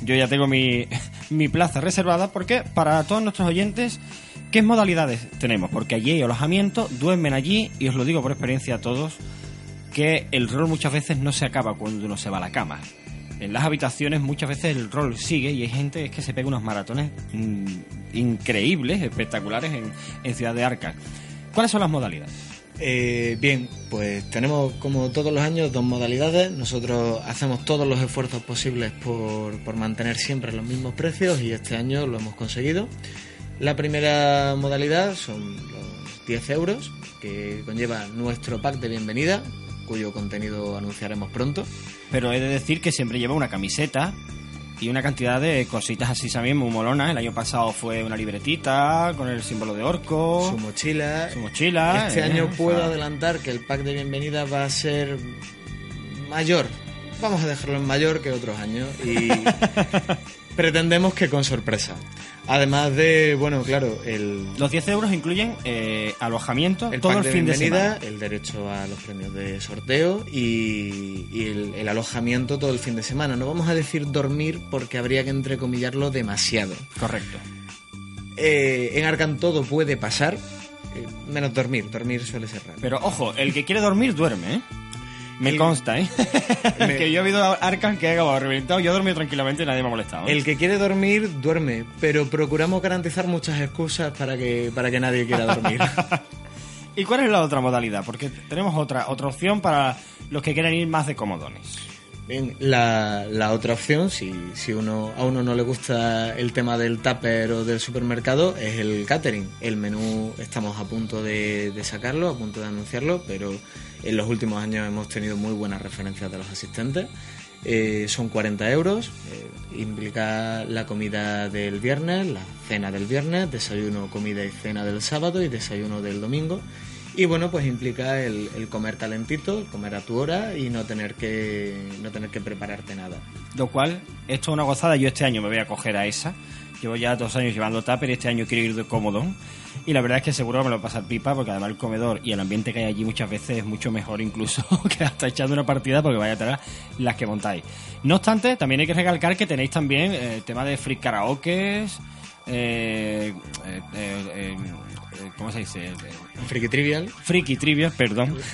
S1: Yo ya tengo mi, mi plaza reservada porque para todos nuestros oyentes, ¿qué modalidades tenemos? Porque allí hay alojamiento, duermen allí y os lo digo por experiencia a todos, que el rol muchas veces no se acaba cuando uno se va a la cama. En las habitaciones muchas veces el rol sigue y hay gente que se pega unos maratones mm, increíbles, espectaculares en, en Ciudad de Arca. ¿Cuáles son las modalidades?
S10: Eh, bien, pues tenemos como todos los años dos modalidades. Nosotros hacemos todos los esfuerzos posibles por, por mantener siempre los mismos precios y este año lo hemos conseguido. La primera modalidad son los 10 euros que conlleva nuestro pack de bienvenida, cuyo contenido anunciaremos pronto.
S1: Pero he de decir que siempre lleva una camiseta y una cantidad de cositas así también muy molonas. El año pasado fue una libretita con el símbolo de orco.
S10: Su mochila.
S1: Su mochila.
S10: Este
S1: eh,
S10: año
S1: o
S10: puedo
S1: sea,
S10: adelantar que el pack de bienvenida va a ser mayor. Vamos a dejarlo en mayor que otros años y pretendemos que con sorpresa. Además de, bueno, claro, el,
S1: Los 10 euros incluyen eh, alojamiento
S10: el
S1: todo el
S10: de
S1: fin de semana.
S10: el derecho a los premios de sorteo y, y el, el alojamiento todo el fin de semana. No vamos a decir dormir porque habría que entrecomillarlo demasiado.
S1: Correcto.
S10: Eh, en Arcan todo puede pasar, eh, menos dormir. Dormir suele ser raro.
S1: Pero ojo, el que quiere dormir duerme, ¿eh? Me
S10: El-
S1: consta, ¿eh?
S10: Me-
S1: que yo he habido a Arcan que ha acabado reventado. Yo he dormido tranquilamente y nadie me ha molestado. ¿eh?
S10: El que quiere dormir, duerme, pero procuramos garantizar muchas excusas para que, para que nadie quiera dormir.
S1: ¿Y cuál es la otra modalidad? Porque tenemos otra, otra opción para los que quieran ir más de comodones.
S10: Bien, la, la otra opción, si, si uno, a uno no le gusta el tema del tupper o del supermercado, es el catering. El menú estamos a punto de, de sacarlo, a punto de anunciarlo, pero en los últimos años hemos tenido muy buenas referencias de los asistentes. Eh, son 40 euros, eh, implica la comida del viernes, la cena del viernes, desayuno, comida y cena del sábado y desayuno del domingo. Y bueno, pues implica el, comer calentito, el comer a tu hora y no tener que no tener que prepararte nada.
S1: Lo cual, esto es una gozada. Yo este año me voy a coger a esa. Llevo ya dos años llevando tupper y este año quiero ir de cómodo. Y la verdad es que seguro me lo va a pasar pipa porque además el comedor y el ambiente que hay allí muchas veces es mucho mejor incluso que hasta echando una partida porque vaya a tener las que montáis. No obstante, también hay que recalcar que tenéis también eh, el tema de free karaokes. Eh, eh, eh, eh, ¿Cómo se dice? Eh,
S10: Friki Trivial.
S1: Friki Trivial, perdón.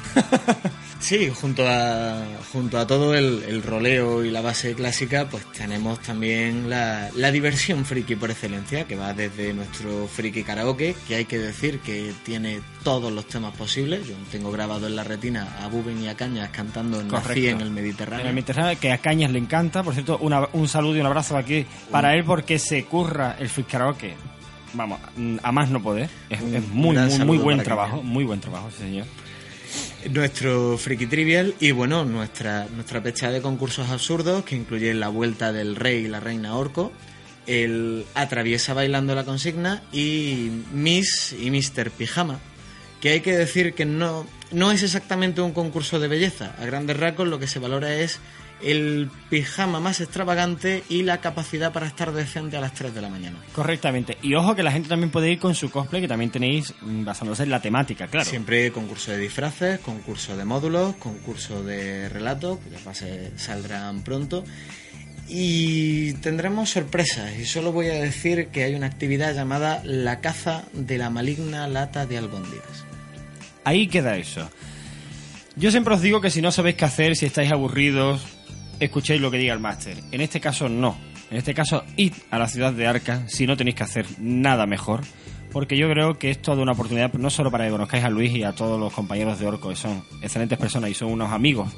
S10: Sí, junto a, junto a todo el, el roleo y la base clásica, pues tenemos también la, la diversión friki por excelencia, que va desde nuestro friki karaoke, que hay que decir que tiene todos los temas posibles. Yo tengo grabado en la retina a Buben y a Cañas cantando en
S1: Correcto.
S10: en el Mediterráneo.
S1: En el Mediterráneo, que a Cañas le encanta. Por cierto, una- un saludo y un abrazo aquí para él porque se curra el free karaoke. Vamos, a más no poder. Es, muy, muy, buen trabajo. Muy buen trabajo, sí, señor.
S10: Nuestro Friki Trivial y bueno, nuestra, nuestra pecha de concursos absurdos que incluye la vuelta del rey y la reina orco, el atraviesa bailando la consigna y Miss y Mr. Pijama, que hay que decir que no, no es exactamente un concurso de belleza. A grandes rasgos lo que se valora es el pijama más extravagante y la capacidad para estar decente a las 3 de la mañana.
S1: Correctamente. Y ojo que la gente también puede ir con su cosplay, que también tenéis mm, basándose en la temática, claro.
S10: Siempre concurso de disfraces, concurso de módulos, concurso de relatos, que ya pase- saldrán pronto. Y tendremos sorpresas. Y solo voy a decir que hay una actividad llamada la caza de la maligna lata de albóndigas.
S1: Ahí queda eso. Yo siempre os digo que si no sabéis qué hacer, si estáis aburridos, escuchéis lo que diga el máster. En este caso no. En este caso, id a la ciudad de Arca si no tenéis que hacer nada mejor. Porque yo creo que es toda una oportunidad, no solo para que conozcáis a Luis y a todos los compañeros de Orco, que son excelentes personas y son unos amigos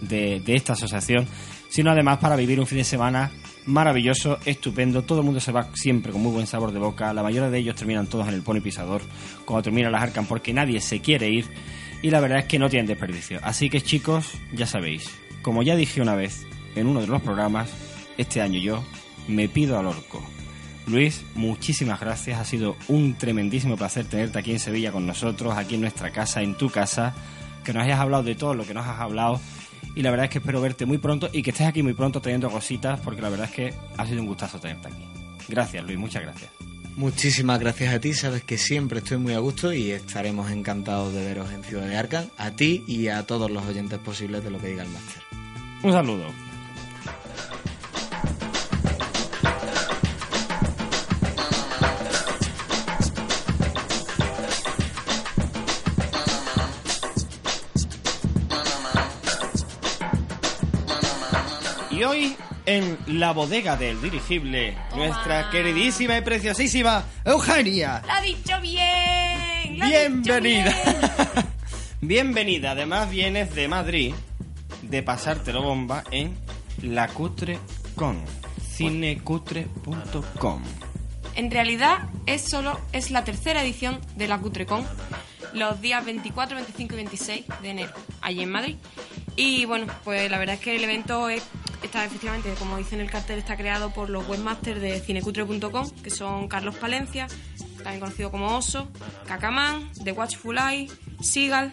S1: de, de esta asociación, sino además para vivir un fin de semana maravilloso, estupendo. Todo el mundo se va siempre con muy buen sabor de boca. La mayoría de ellos terminan todos en el Pony Pisador cuando terminan las Arcan porque nadie se quiere ir. Y la verdad es que no tienen desperdicio. Así que chicos, ya sabéis, como ya dije una vez en uno de los programas, este año yo me pido al orco. Luis, muchísimas gracias. Ha sido un tremendísimo placer tenerte aquí en Sevilla con nosotros, aquí en nuestra casa, en tu casa, que nos hayas hablado de todo lo que nos has hablado. Y la verdad es que espero verte muy pronto y que estés aquí muy pronto trayendo cositas, porque la verdad es que ha sido un gustazo tenerte aquí. Gracias, Luis, muchas gracias.
S10: Muchísimas gracias a ti, sabes que siempre estoy muy a gusto y estaremos encantados de veros en Ciudad de Arcan, a ti y a todos los oyentes posibles de lo que diga el máster.
S1: Un saludo. Y hoy en la bodega del dirigible, nuestra queridísima y preciosísima Eugenia.
S12: ¡Lo ha dicho bien! lo ha dicho
S1: Bienvenida.
S12: bien.
S1: Bienvenida. Además vienes de Madrid de pasártelo bomba en la Cutre Con. Cinecutre.com.
S12: En realidad es solo es la tercera edición de la Cutrecon, los días 24, 25 y 26 de enero, allí en Madrid. Y bueno, pues la verdad es que el evento es está efectivamente, como dice en el cartel, está creado por los webmasters de cinecutre.com, que son Carlos Palencia, también conocido como Oso, Cacamán, The Watchful Eye, Seagal,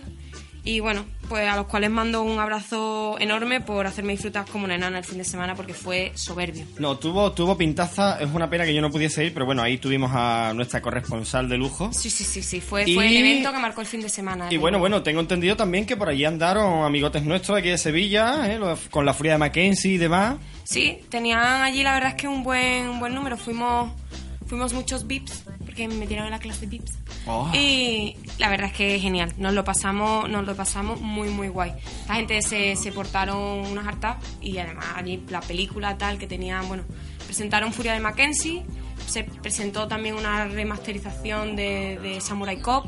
S12: y bueno, pues a los cuales mando un abrazo enorme por hacerme disfrutar como una enana el fin de semana porque fue soberbio.
S1: No, tuvo, tuvo pintaza, es una pena que yo no pudiese ir, pero bueno, ahí tuvimos a nuestra corresponsal de lujo.
S12: Sí, sí, sí, sí, fue,
S1: Y-
S12: fue el evento que marcó el fin de semana.
S1: Y bueno, bueno, tengo entendido también que por allí andaron amigotes nuestros aquí de Sevilla, ¿eh? Con la furia de Mackenzie y demás.
S12: Sí, tenían allí la verdad es que un buen, un buen número. Fuimos, fuimos muchos VIPs, porque me metieron en la clase de VIPs.
S1: Oh.
S12: Y la verdad es que es genial. Nos lo pasamos, nos lo pasamos muy, muy guay. La gente se, se portaron unas hartas y además allí la película tal que tenían, bueno, presentaron Furia de Mackenzie, se presentó también una remasterización de, de Samurai Cop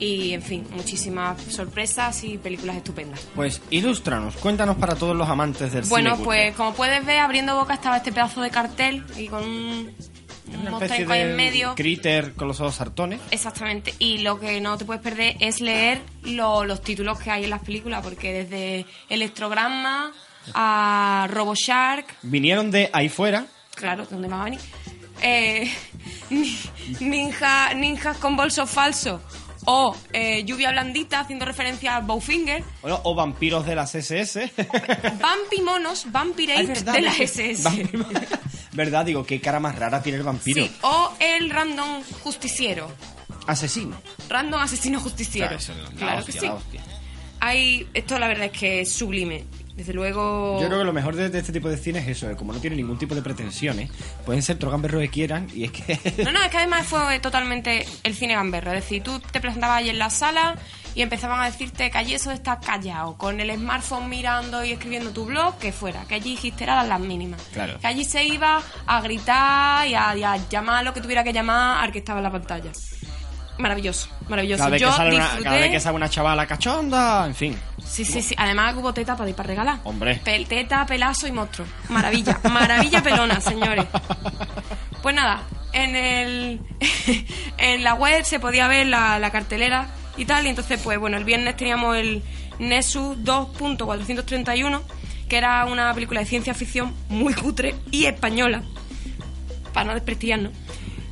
S12: y, en fin, muchísimas sorpresas y películas estupendas.
S1: Pues ilústranos, cuéntanos para todos los amantes del
S12: Bueno,
S1: cine
S12: pues como puedes ver, abriendo boca estaba este pedazo de cartel y con un
S1: Una especie de
S12: en medio.
S1: critter con los ojos sartones.
S12: Exactamente. Y lo que no te puedes perder es leer lo- los títulos que hay en las películas, porque desde Electrogramma a RoboShark,
S1: Vinieron de ahí fuera.
S12: claro, ¿dónde va a venir? Eh, ni- ninja, ninjas con bolso falso o eh, lluvia blandita haciendo referencia a Bowfinger,
S1: Bueno, o vampiros de las SS.
S12: Vampi Monos, Vampirate
S1: Es verdad,
S12: de la
S1: es que-
S12: SS.
S1: ¿Verdad? Digo, qué cara más rara tiene el vampiro.
S12: Sí, o el random justiciero.
S1: Asesino.
S12: Random asesino justiciero.
S1: Claro, eso es la
S12: claro
S1: hostia,
S12: que sí.
S1: la hostia.
S12: Hay, esto la verdad es que es sublime. Desde luego.
S1: Yo creo que lo mejor de, de este tipo de cine es eso, de como no tiene ningún tipo de pretensiones, pueden ser trogamberros que quieran y es que...
S12: No, no, es que además fue totalmente el cine gamberro. Es decir, tú te presentabas allí en la sala y empezaban a decirte que allí eso de estar callado, con el smartphone mirando y escribiendo tu blog, que fuera, que allí histeradas las mínimas.
S1: Claro.
S12: Que allí se iba a gritar y a, y a llamar lo que tuviera que llamar al que estaba en la pantalla. Maravilloso, maravilloso.
S1: Cada vez,
S12: Yo
S1: que sale una, cada vez que sale una chavala cachonda, en fin.
S12: Sí, sí, sí. Además hubo teta para ir para regalar.
S1: Hombre.
S12: Pel- teta, pelazo y monstruo. Maravilla. Maravilla pelona, señores. Pues nada, en el en la web se podía ver la, la cartelera y tal. Y entonces, pues bueno, el viernes teníamos el Nessus 2.431, que era una película de ciencia ficción muy cutre y española. Para no desprestigiarnos.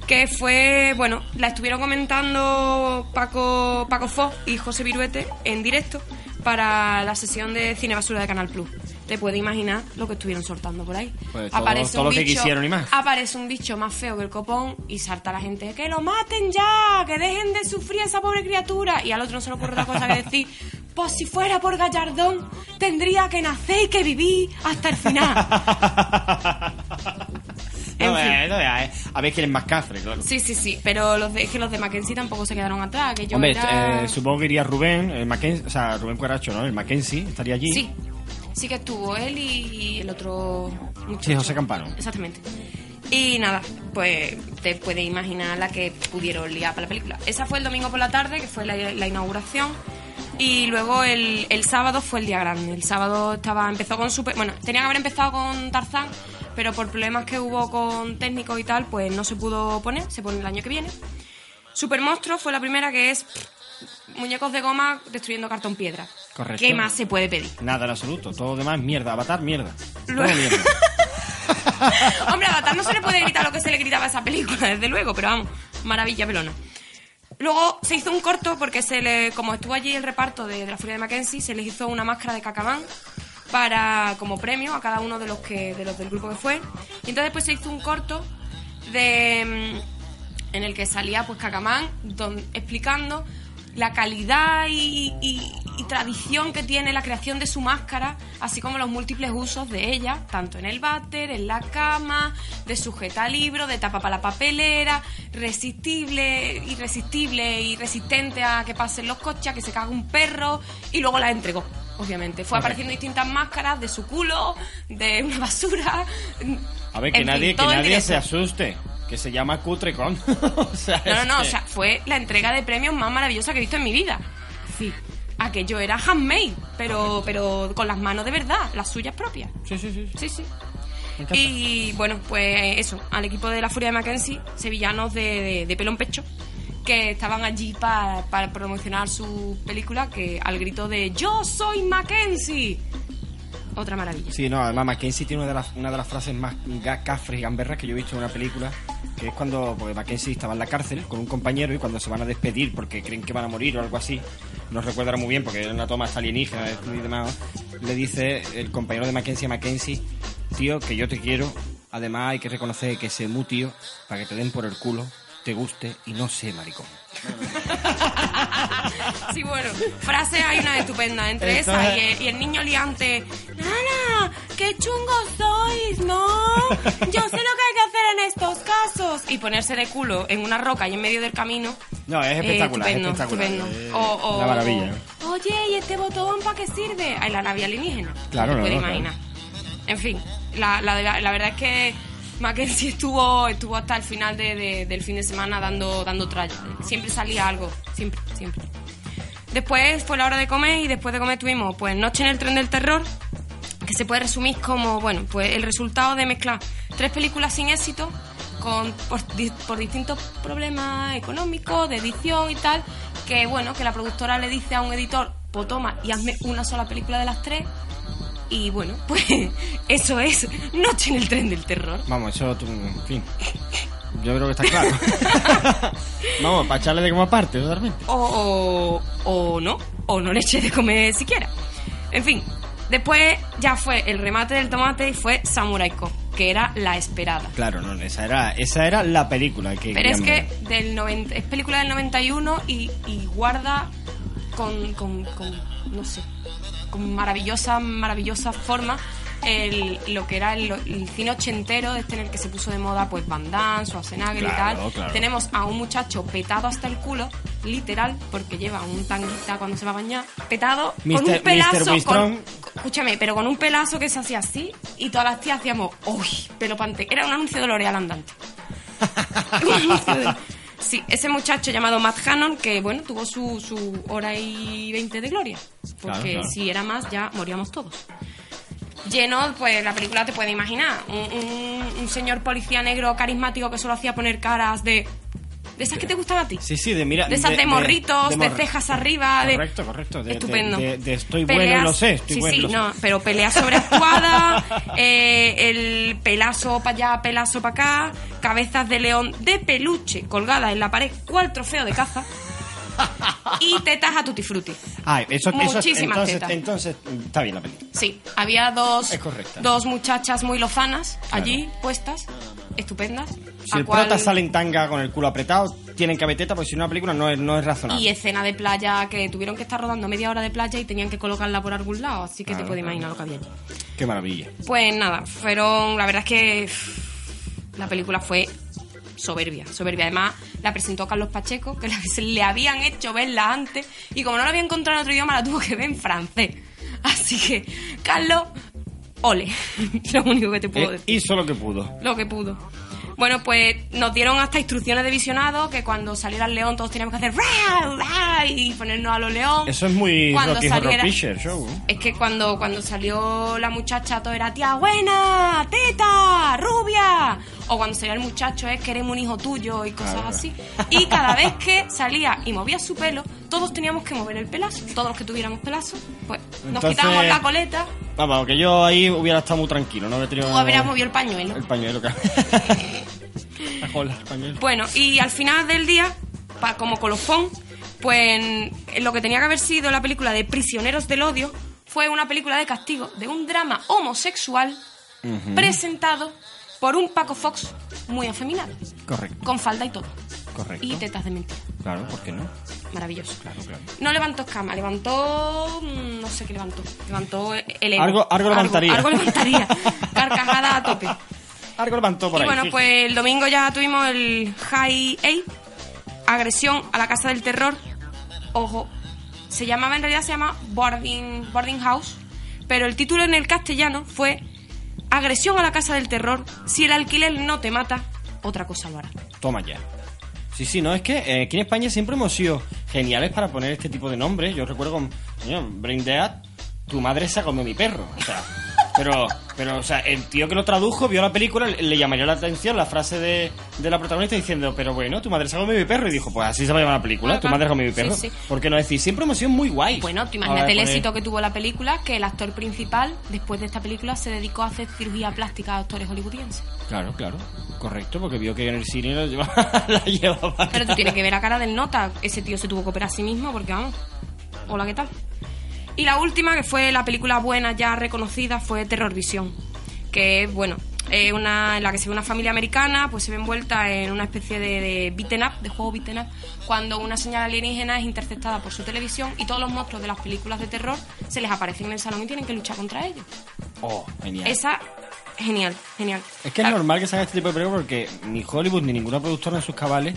S12: Que fue, bueno, la estuvieron comentando Paco, Paco Fox y José Viruete en directo para la sesión de Cine Basura de Canal Plus. Te puedes imaginar lo que estuvieron soltando por ahí.
S1: Pues todo- todo lo que quisieron y más.
S12: Aparece un bicho más feo que el copón y salta la gente, que lo maten ya, que dejen de sufrir a esa pobre criatura. Y al otro no se le ocurre otra cosa que decir, pues si fuera por Gallardón, tendría que nacer y que vivir hasta el final. En
S1: No,
S12: fin.
S1: eh, no, eh, a ver quién es más cafre, claro.
S12: Sí, sí, sí, pero los de, es que los de Mackenzie tampoco se quedaron atrás. Que yo
S1: Hombre,
S12: era-
S1: eh, supongo que iría Rubén, el Mackenzie, o sea, Rubén Cuaracho, ¿no? El Mackenzie estaría allí.
S12: Sí, sí que estuvo él y el otro muchacho.
S1: Sí, José Campano.
S12: Exactamente. Y nada, pues te puedes imaginar la que pudieron liar para la película. Esa fue el domingo por la tarde, que fue la, la inauguración. Y luego el, el sábado fue el día grande. El sábado estaba empezó con super... Bueno, tenía que haber empezado con Tarzán, pero por problemas que hubo con técnicos y tal, pues no se pudo poner. Se pone el año que viene. Super Monstruo fue la primera que es muñecos de goma destruyendo cartón piedra.
S1: Correcto.
S12: ¿Qué más se puede pedir?
S1: Nada en absoluto, todo lo demás mierda, Avatar mierda. Todo mierda.
S12: Hombre, a Avatar no se le puede gritar lo que se le gritaba a esa película, desde luego, pero vamos, maravilla pelona. Luego se hizo un corto porque se le, como estuvo allí el reparto de, de la Furia de Mackenzie, se les hizo una máscara de cacamán para como premio a cada uno de los que de los del grupo que fue. Y entonces pues se hizo un corto de mm, en el que salía pues Cacamán don- explicando la calidad y, tradición que tiene la creación de su máscara, así como los múltiples usos de ella, tanto en el váter, en la cama, de sujeta libro, de tapa para la papelera, resistible, irresistible y resistente a que pasen los coches, a que se cague un perro, y luego la entregó, obviamente. Fue apareciendo distintas máscaras de su culo, de una basura.
S1: A ver, que
S12: En fin,
S1: nadie, que nadie se asuste, que se llama Cutrecon. o sea,
S12: No, no, no, o
S1: es que-
S12: sea, fue la entrega de premios más maravillosa que he visto en mi vida. Sí, aquello era handmade, pero, pero con las manos de verdad, las suyas propias.
S1: Sí, sí, sí.
S12: Sí, sí.
S1: Me encanta.
S12: Y bueno, pues eso, al equipo de la Furia de Mackenzie, sevillanos de, de, de pelo en pecho, que estaban allí pa- para promocionar su película, que al grito de ¡Yo soy Mackenzie! Otra maravilla.
S1: Sí, no, además Mackenzie tiene una de las, frases más cafres y gamberras que yo he visto en una película, que es cuando porque Mackenzie estaba en la cárcel con un compañero y cuando se van a despedir porque creen que van a morir o algo así, no recuerda muy bien porque era una toma alienígena y demás, le dice el compañero de Mackenzie a Mackenzie, tío, que yo te quiero, además hay que reconocer que ese mu tío, para que te den por el culo, te guste y no sé, maricón.
S12: Sí, bueno, frases hay una estupenda. Entre
S1: Entonces-
S12: esa y el, y el niño liante. ¡Nana! ¡Qué chungos sois! ¿No? Yo sé lo que hay que hacer en estos casos. Y ponerse de culo en una roca y en medio del camino.
S1: No, es
S12: Eh,
S1: espectacular,
S12: estupendo,
S1: es espectacular.
S12: estupendo.
S1: Eh,
S12: O- o-
S1: una maravilla.
S12: o, Oye, ¿y este botón para qué sirve? Ay, la nave alienígena.
S1: Claro,
S12: no
S1: no,
S12: te puedes
S1: no,
S12: imaginar. En fin, la, la- la verdad es que Mackenzie estuvo, estuvo hasta el final de- de- del fin de semana dando, dando tralla. Siempre salía algo, siempre, siempre. Después fue la hora de comer y después de comer tuvimos pues Noche en el tren del terror, que se puede resumir como, bueno, pues el resultado de mezclar tres películas sin éxito con, por, por distintos problemas económicos, de edición y tal, que bueno, que la productora le dice a un editor, pues toma y hazme una sola película de las tres. Y bueno, pues eso es Noche en el tren del terror.
S1: Vamos, eso, tú, en fin. Yo creo que está claro. Vamos, para echarle de como aparte, totalmente.
S12: o, o, o no, o no le eché de comer siquiera. En fin, después ya fue el remate del tomate y fue Samurai Cop, que era la esperada.
S1: Claro, no, esa era, esa era la película que
S12: Pero es que del 90, es película del 91 y, y guarda con, con, con, no sé, con maravillosa, maravillosa forma el, lo que era el, el cine ochentero, este en el que se puso de moda pues Van Damme, Schwarzenegger y
S1: Claro,
S12: tal.
S1: claro.
S12: Tenemos a un muchacho petado hasta el culo, literal, porque lleva un tanguita cuando se va a bañar, petado, con un pelazo, con, escúchame, pero con un pelazo que se hacía así y todas las tías hacíamos, uy, pelo pante. Era un anuncio de L'Oreal andante. Sí, ese muchacho llamado Matt Hannon, que bueno, tuvo su, su hora y veinte de gloria. Porque
S1: Claro, claro.
S12: si era más, ya moríamos todos. Lleno, pues la película te puede imaginar. Un, un- un señor policía negro carismático que solo hacía poner caras de. De esas que te gustan a ti.
S1: Sí, sí, de mira.
S12: De esas de, morritos, de, cejas arriba.
S1: Correcto, correcto.
S12: Estupendo.
S1: De, estoy bueno y lo sé, estoy
S12: sí,
S1: bueno
S12: sí,
S1: lo sé.
S12: no, pero pelea sobreactuada, eh, el pelazo para allá, pelazo para acá, cabezas de león de peluche colgadas en la pared, cual trofeo de caza, y tetas a tutti frutti.
S1: Ah, eso, eso
S12: Muchísimas
S1: entonces,
S12: tetas.
S1: entonces está bien la película.
S12: Sí, había dos, dos muchachas muy lozanas
S1: Claro.
S12: allí puestas, estupendas.
S1: Si el
S12: cual-
S1: prota sale en tanga con el culo apretado, tienen que haber teta, porque si no la película no es, no es razonable.
S12: Y escena de playa que tuvieron que estar rodando media hora de playa y tenían que colocarla por algún lado, así que
S1: Claro,
S12: te puedes
S1: claro.
S12: imaginar lo que había allí.
S1: Qué maravilla.
S12: Pues nada, fueron. La verdad es que la película fue soberbia, soberbia. Además, la presentó Carlos Pacheco, que le habían hecho verla antes, y como no la había encontrado en otro idioma, la tuvo que ver en francés. Así que, Carlos, ole. Lo único que te puedo
S1: Eh,
S12: decir.
S1: hizo lo que pudo.
S12: Lo que pudo. Bueno, pues nos dieron hasta instrucciones de visionado que cuando saliera el león todos teníamos que hacer "Ra, ra", y ponernos a lo león.
S1: Eso es muy
S12: Cuando
S1: Rocky Horror
S12: saliera-
S1: Picture Show. ¿eh?
S12: Es que cuando, cuando salió la muchacha todo era tía buena, teta, rubia. O cuando salía el muchacho es queremos un hijo tuyo y cosas
S1: Claro.
S12: así. Y cada vez que salía y movía su pelo, todos teníamos que mover el pelazo. Todos los que tuviéramos pelazo, pues nos quitábamos la coleta,
S1: Vamos, que yo ahí hubiera estado muy tranquilo, no habría tenido
S12: tú habrías movido el pañuelo.
S1: el pañuelo. claro. La cola, el pañuelo.
S12: Bueno, y al final del día, pa- como colofón, pues lo que tenía que haber sido la película de Prisioneros del Odio fue una película de castigo de un drama homosexual presentado por un Paco Fox muy afeminado,
S1: Correcto,
S12: con falda y todo,
S1: correcto.
S12: y tetas de mentira.
S1: Claro, ¿por qué no?
S12: Maravilloso.
S1: Claro, claro.
S12: No levantó escama, levantó. mm, No sé qué levantó. Levantó el ego.
S1: Algo- algo levantaría.
S12: Algo, levantaría. Carcajada a tope.
S1: Algo levantó por
S12: y
S1: ahí.
S12: bueno,
S1: sí.
S12: pues el domingo ya tuvimos el High 8, agresión a la casa del terror. Ojo, se llamaba, en realidad se llama Boarding, Boarding House, pero el título en el castellano fue Agresión a la casa del terror. Si el alquiler no te mata, otra cosa lo hará.
S1: Toma ya. Sí, sí, no, es que eh, aquí en España siempre hemos sido geniales para poner este tipo de nombres. Yo recuerdo con Brain Dead, tu madre se ha comido mi perro. O sea, Pero, pero, o sea, el tío que lo tradujo vio la película, le, llamaría la atención la frase de, de la protagonista diciendo, pero bueno, tu madre se ha comido mi perro. Y dijo, pues así se va a llamar la película, tu madre se ha comido mi perro.
S12: Sí, sí.
S1: ¿Por qué no decir? Siempre hemos sido muy guays.
S12: Bueno, tú imagínate
S1: ver,
S12: el
S1: poner-
S12: éxito que tuvo la película, que el actor principal, después de esta película, se dedicó a hacer cirugía plástica a actores hollywoodienses.
S1: Claro, claro. Correcto, porque vio que en el cine la llevaba. la llevaba
S12: Pero tú tienes que ver a cara del nota. Ese tío se tuvo que operar a sí mismo porque, vamos, hola, ¿qué tal? Y la última, que fue la película buena ya reconocida, fue Terror Visión. Que es, bueno, es una, en la que se ve una familia americana, pues se ve envuelta en una especie de, de beaten up, de juego beaten up, cuando una señal alienígena es interceptada por su televisión y todos los monstruos de las películas de terror se les aparecen en el salón y tienen que luchar contra ellos.
S1: Oh, genial.
S12: Esa, genial, genial.
S1: Es que es normal que se haga este tipo de películas porque ni Hollywood ni ninguna productora en sus cabales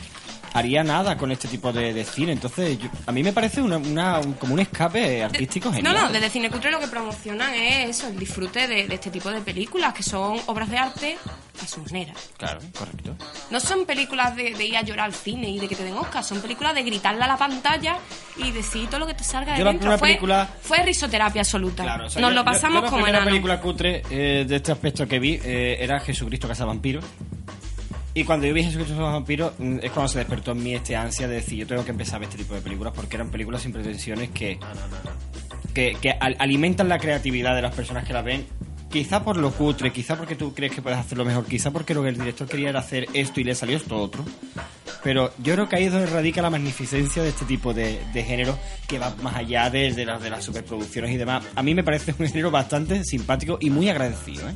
S1: haría nada con este tipo de, de cine. Entonces, yo- a mí me parece una, una- un- como un escape artístico
S12: No,
S1: genial.
S12: no, desde Cinecutre lo que promocionan es eso, el disfrute de, de este tipo de películas, que son obras de arte a su manera.
S1: Claro, correcto.
S12: No son películas de, de ir a llorar al cine y de que te den Oscar, son películas de gritarle a la pantalla y decir todo lo que te salga de
S1: Yo la
S12: dentro. Fue,
S1: película-
S12: fue risoterapia absoluta.
S1: Claro, o sea,
S12: Nos
S1: yo-
S12: lo pasamos
S1: la
S12: como
S1: primera
S12: enanos.
S1: película cutre eh, de este aspecto que vi eh, era Jesucristo Vampiros Y cuando yo vi Jesucristo Vampiros mm, es cuando se despertó en mí este ansia de decir yo tengo que empezar a ver este tipo de películas porque eran películas sin pretensiones que, que, que al- alimentan la creatividad de las personas que las ven. Quizá por lo cutre, quizá porque tú crees que puedes hacerlo mejor, quizá porque lo que el director quería era hacer esto y le salió esto otro. Pero yo creo que ahí es donde radica la magnificencia de este tipo de, de género que va más allá de, de las, de las superproducciones y demás. A mí me parece un género bastante simpático y muy agradecido. ¿eh?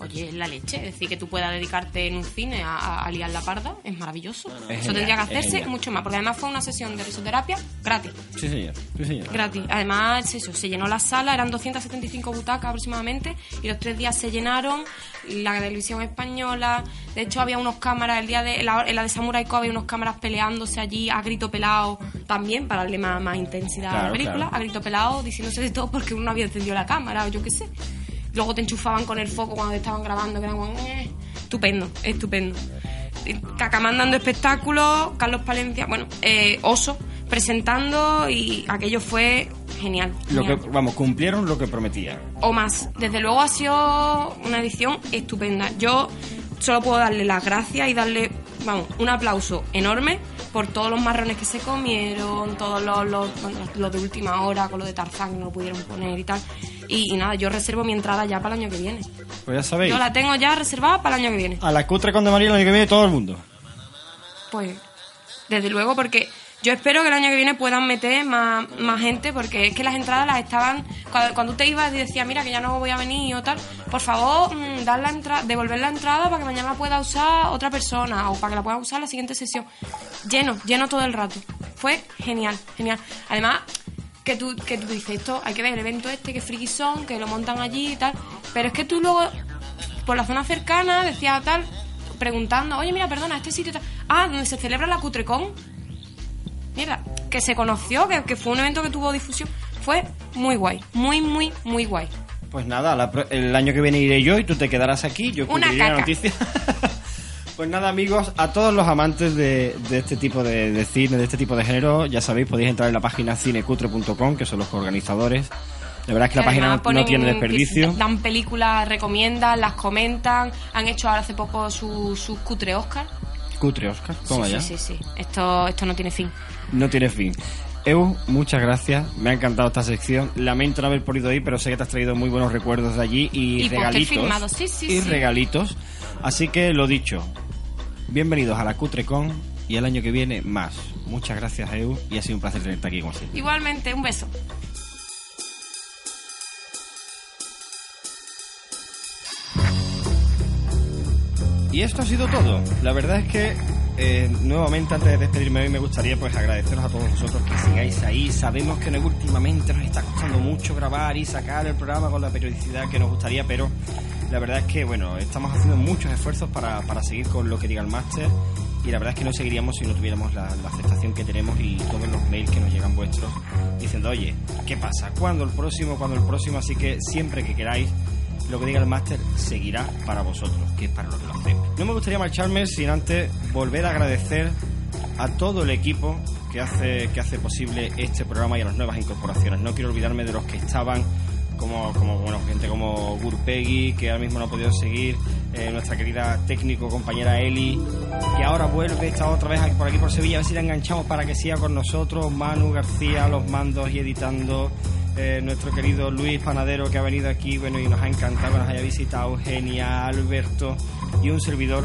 S12: Oye, es la leche. Es decir, que tú puedas dedicarte en un cine a, a- liar la parda es maravilloso.
S1: Es
S12: Eso
S1: genial,
S12: tendría que hacerse mucho más. Porque además fue una sesión de risoterapia gratis.
S1: Sí, señor. Sí, señor.
S12: Gratis. Además, eso, se llenó la sala, eran 275 butacas aproximadamente, y los tres días se llenaron. La televisión española, de hecho, había unos cámaras, el día de en la, en la de Samurai Co había unos cámaras peleándose allí a grito pelado también, para darle más, más intensidad a la película,
S1: claro.
S12: a grito pelado, diciéndose de todo porque uno había encendido la cámara o yo qué sé. Luego te enchufaban con el foco cuando te estaban grabando, que era como, "Eh". estupendo, estupendo. Cacamán dando espectáculos, Carlos Palencia, bueno, eh, Oso presentando y aquello fue genial.
S1: Lo que, vamos, cumplieron lo que prometían.
S12: O más. Desde luego ha sido una edición estupenda. Yo solo puedo darle las gracias y darle, vamos, un aplauso enorme por todos los marrones que se comieron, todos los, los, de última hora con lo de Tarzán que no lo pudieron poner y tal. Y, y nada, yo reservo mi entrada ya para el año que viene.
S1: Pues ya sabéis,
S12: Yo la tengo ya reservada para el año que viene.
S1: a la cutre con de María el año que viene todo el mundo.
S12: Pues, desde luego, porque yo espero que el año que viene puedan meter más, más gente, porque es que las entradas las estaban. Cuando, cuando usted iba y decía, mira, que ya no voy a venir o tal, por favor, mm, dar la entrada, devolver la entrada para que mañana la pueda usar otra persona o para que la pueda usar la siguiente sesión. Lleno, lleno todo el rato. Fue genial, genial. Además, que tú, que tú dices, esto hay que ver el evento este, que friki son, que lo montan allí y tal. Pero es que tú luego, por la zona cercana, decía tal, preguntando, oye, mira, perdona, este sitio tal. Ah, donde se celebra la Cutrecon. Mira, que se conoció, que, que fue un evento que tuvo difusión. Fue muy guay, muy, muy, muy guay.
S1: Pues nada, la el año que viene iré yo y tú te quedarás aquí. Yo
S12: Una
S1: cubriré la noticia. pues nada, amigos, a todos los amantes de, de este tipo de, de cine, de este tipo de género, ya sabéis, podéis entrar en la página cinecutre.com, que son los organizadores. La verdad es que la página no-
S12: ponen
S1: no tiene desperdicio.
S12: Dan películas, recomiendan, las comentan. Han hecho ahora hace poco sus su cutre Oscar.
S1: Cutre, Oscar, toma
S12: sí,
S1: ya.
S12: sí, sí, sí. Esto, esto no tiene fin.
S1: No tiene fin. Eu, muchas gracias. Me ha encantado esta sección. Lamento no haber podido ir, pero sé que te has traído muy buenos recuerdos de allí y,
S12: Y
S1: regalitos.
S12: sí, sí,
S1: y
S12: sí.
S1: regalitos. Así que lo dicho. Bienvenidos a la CutreCon y el año que viene más. Muchas gracias, Eu, y ha sido un placer tenerte aquí siempre.
S12: Igualmente, un beso.
S1: Y esto ha sido todo. La verdad es que eh, nuevamente antes de despedirme hoy me gustaría pues agradeceros a todos vosotros que sigáis ahí. Sabemos que no- últimamente nos está costando mucho grabar y sacar el programa con la periodicidad que nos gustaría, pero la verdad es que bueno, estamos haciendo muchos esfuerzos para, para seguir con lo que diga el máster y la verdad es que no seguiríamos si no tuviéramos la, la aceptación que tenemos y todos los mails que nos llegan vuestros diciendo, oye, ¿qué pasa? ¿Cuándo el próximo? ¿Cuándo el próximo? Así que siempre que queráis lo que diga el máster seguirá para vosotros, que es para lo que lo hacemos. No me gustaría marcharme sin antes volver a agradecer a todo el equipo que hace, que hace posible este programa y a las nuevas incorporaciones. No quiero olvidarme de los que estaban como, como bueno, gente como Gurpegui, que ahora mismo no ha podido seguir, eh, nuestra querida técnico compañera Eli, que ahora vuelve, está otra vez por aquí por Sevilla, a ver si la enganchamos para que siga con nosotros, Manu García, los mandos y editando. Eh, nuestro querido Luis Panadero que ha venido aquí bueno y nos ha encantado que nos haya visitado Eugenia, Alberto y un servidor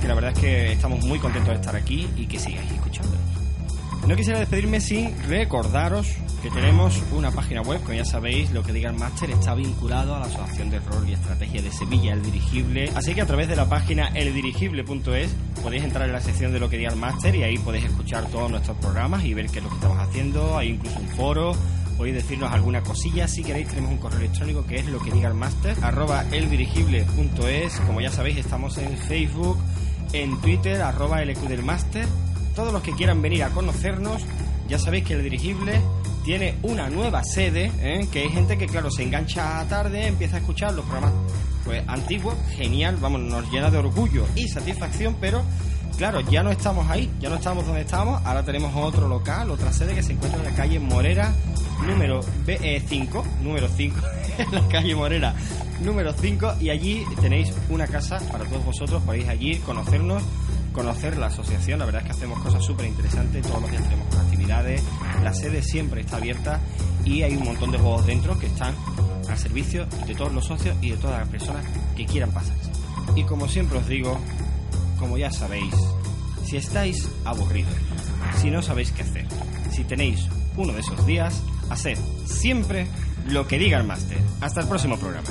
S1: que la verdad es que estamos muy contentos de estar aquí y que sigáis escuchándonos. No quisiera despedirme sin recordaros que tenemos una página web, como ya sabéis, lo que diga el máster está vinculado a la Asociación de Rol y Estrategia de Sevilla, El Dirigible. Así que a través de la página eldirigible.es podéis entrar en la sección de lo que diga el máster y ahí podéis escuchar todos nuestros programas y ver qué es lo que estamos haciendo. Hay incluso un foro, podéis decirnos alguna cosilla. Si queréis, tenemos un correo electrónico que es lo que diga el máster, arroba eldirigible.es. Como ya sabéis, estamos en Facebook, en Twitter, arroba LQ del máster. Todos los que quieran venir a conocernos, ya sabéis que el dirigible tiene una nueva sede, ¿eh? que hay gente que, claro, se engancha tarde, empieza a escuchar los programas pues antiguos, genial, vamos, nos llena de orgullo y satisfacción, pero claro, ya no estamos ahí, ya no estamos donde estábamos, ahora tenemos otro local, otra sede que se encuentra en la calle Morera, número 5, número 5, en la calle Morera, número 5, y allí tenéis una casa para todos vosotros, podéis allí conocernos conocer la asociación. La verdad es que hacemos cosas súper interesantes. Todos los días tenemos actividades. La sede siempre está abierta y hay un montón de juegos dentro que están al servicio de todos los socios y de todas las personas que quieran pasarse. Y como siempre os digo, como ya sabéis, si estáis aburridos, si no sabéis qué hacer, si tenéis uno de esos días, haced siempre lo que diga el máster. Hasta el próximo programa.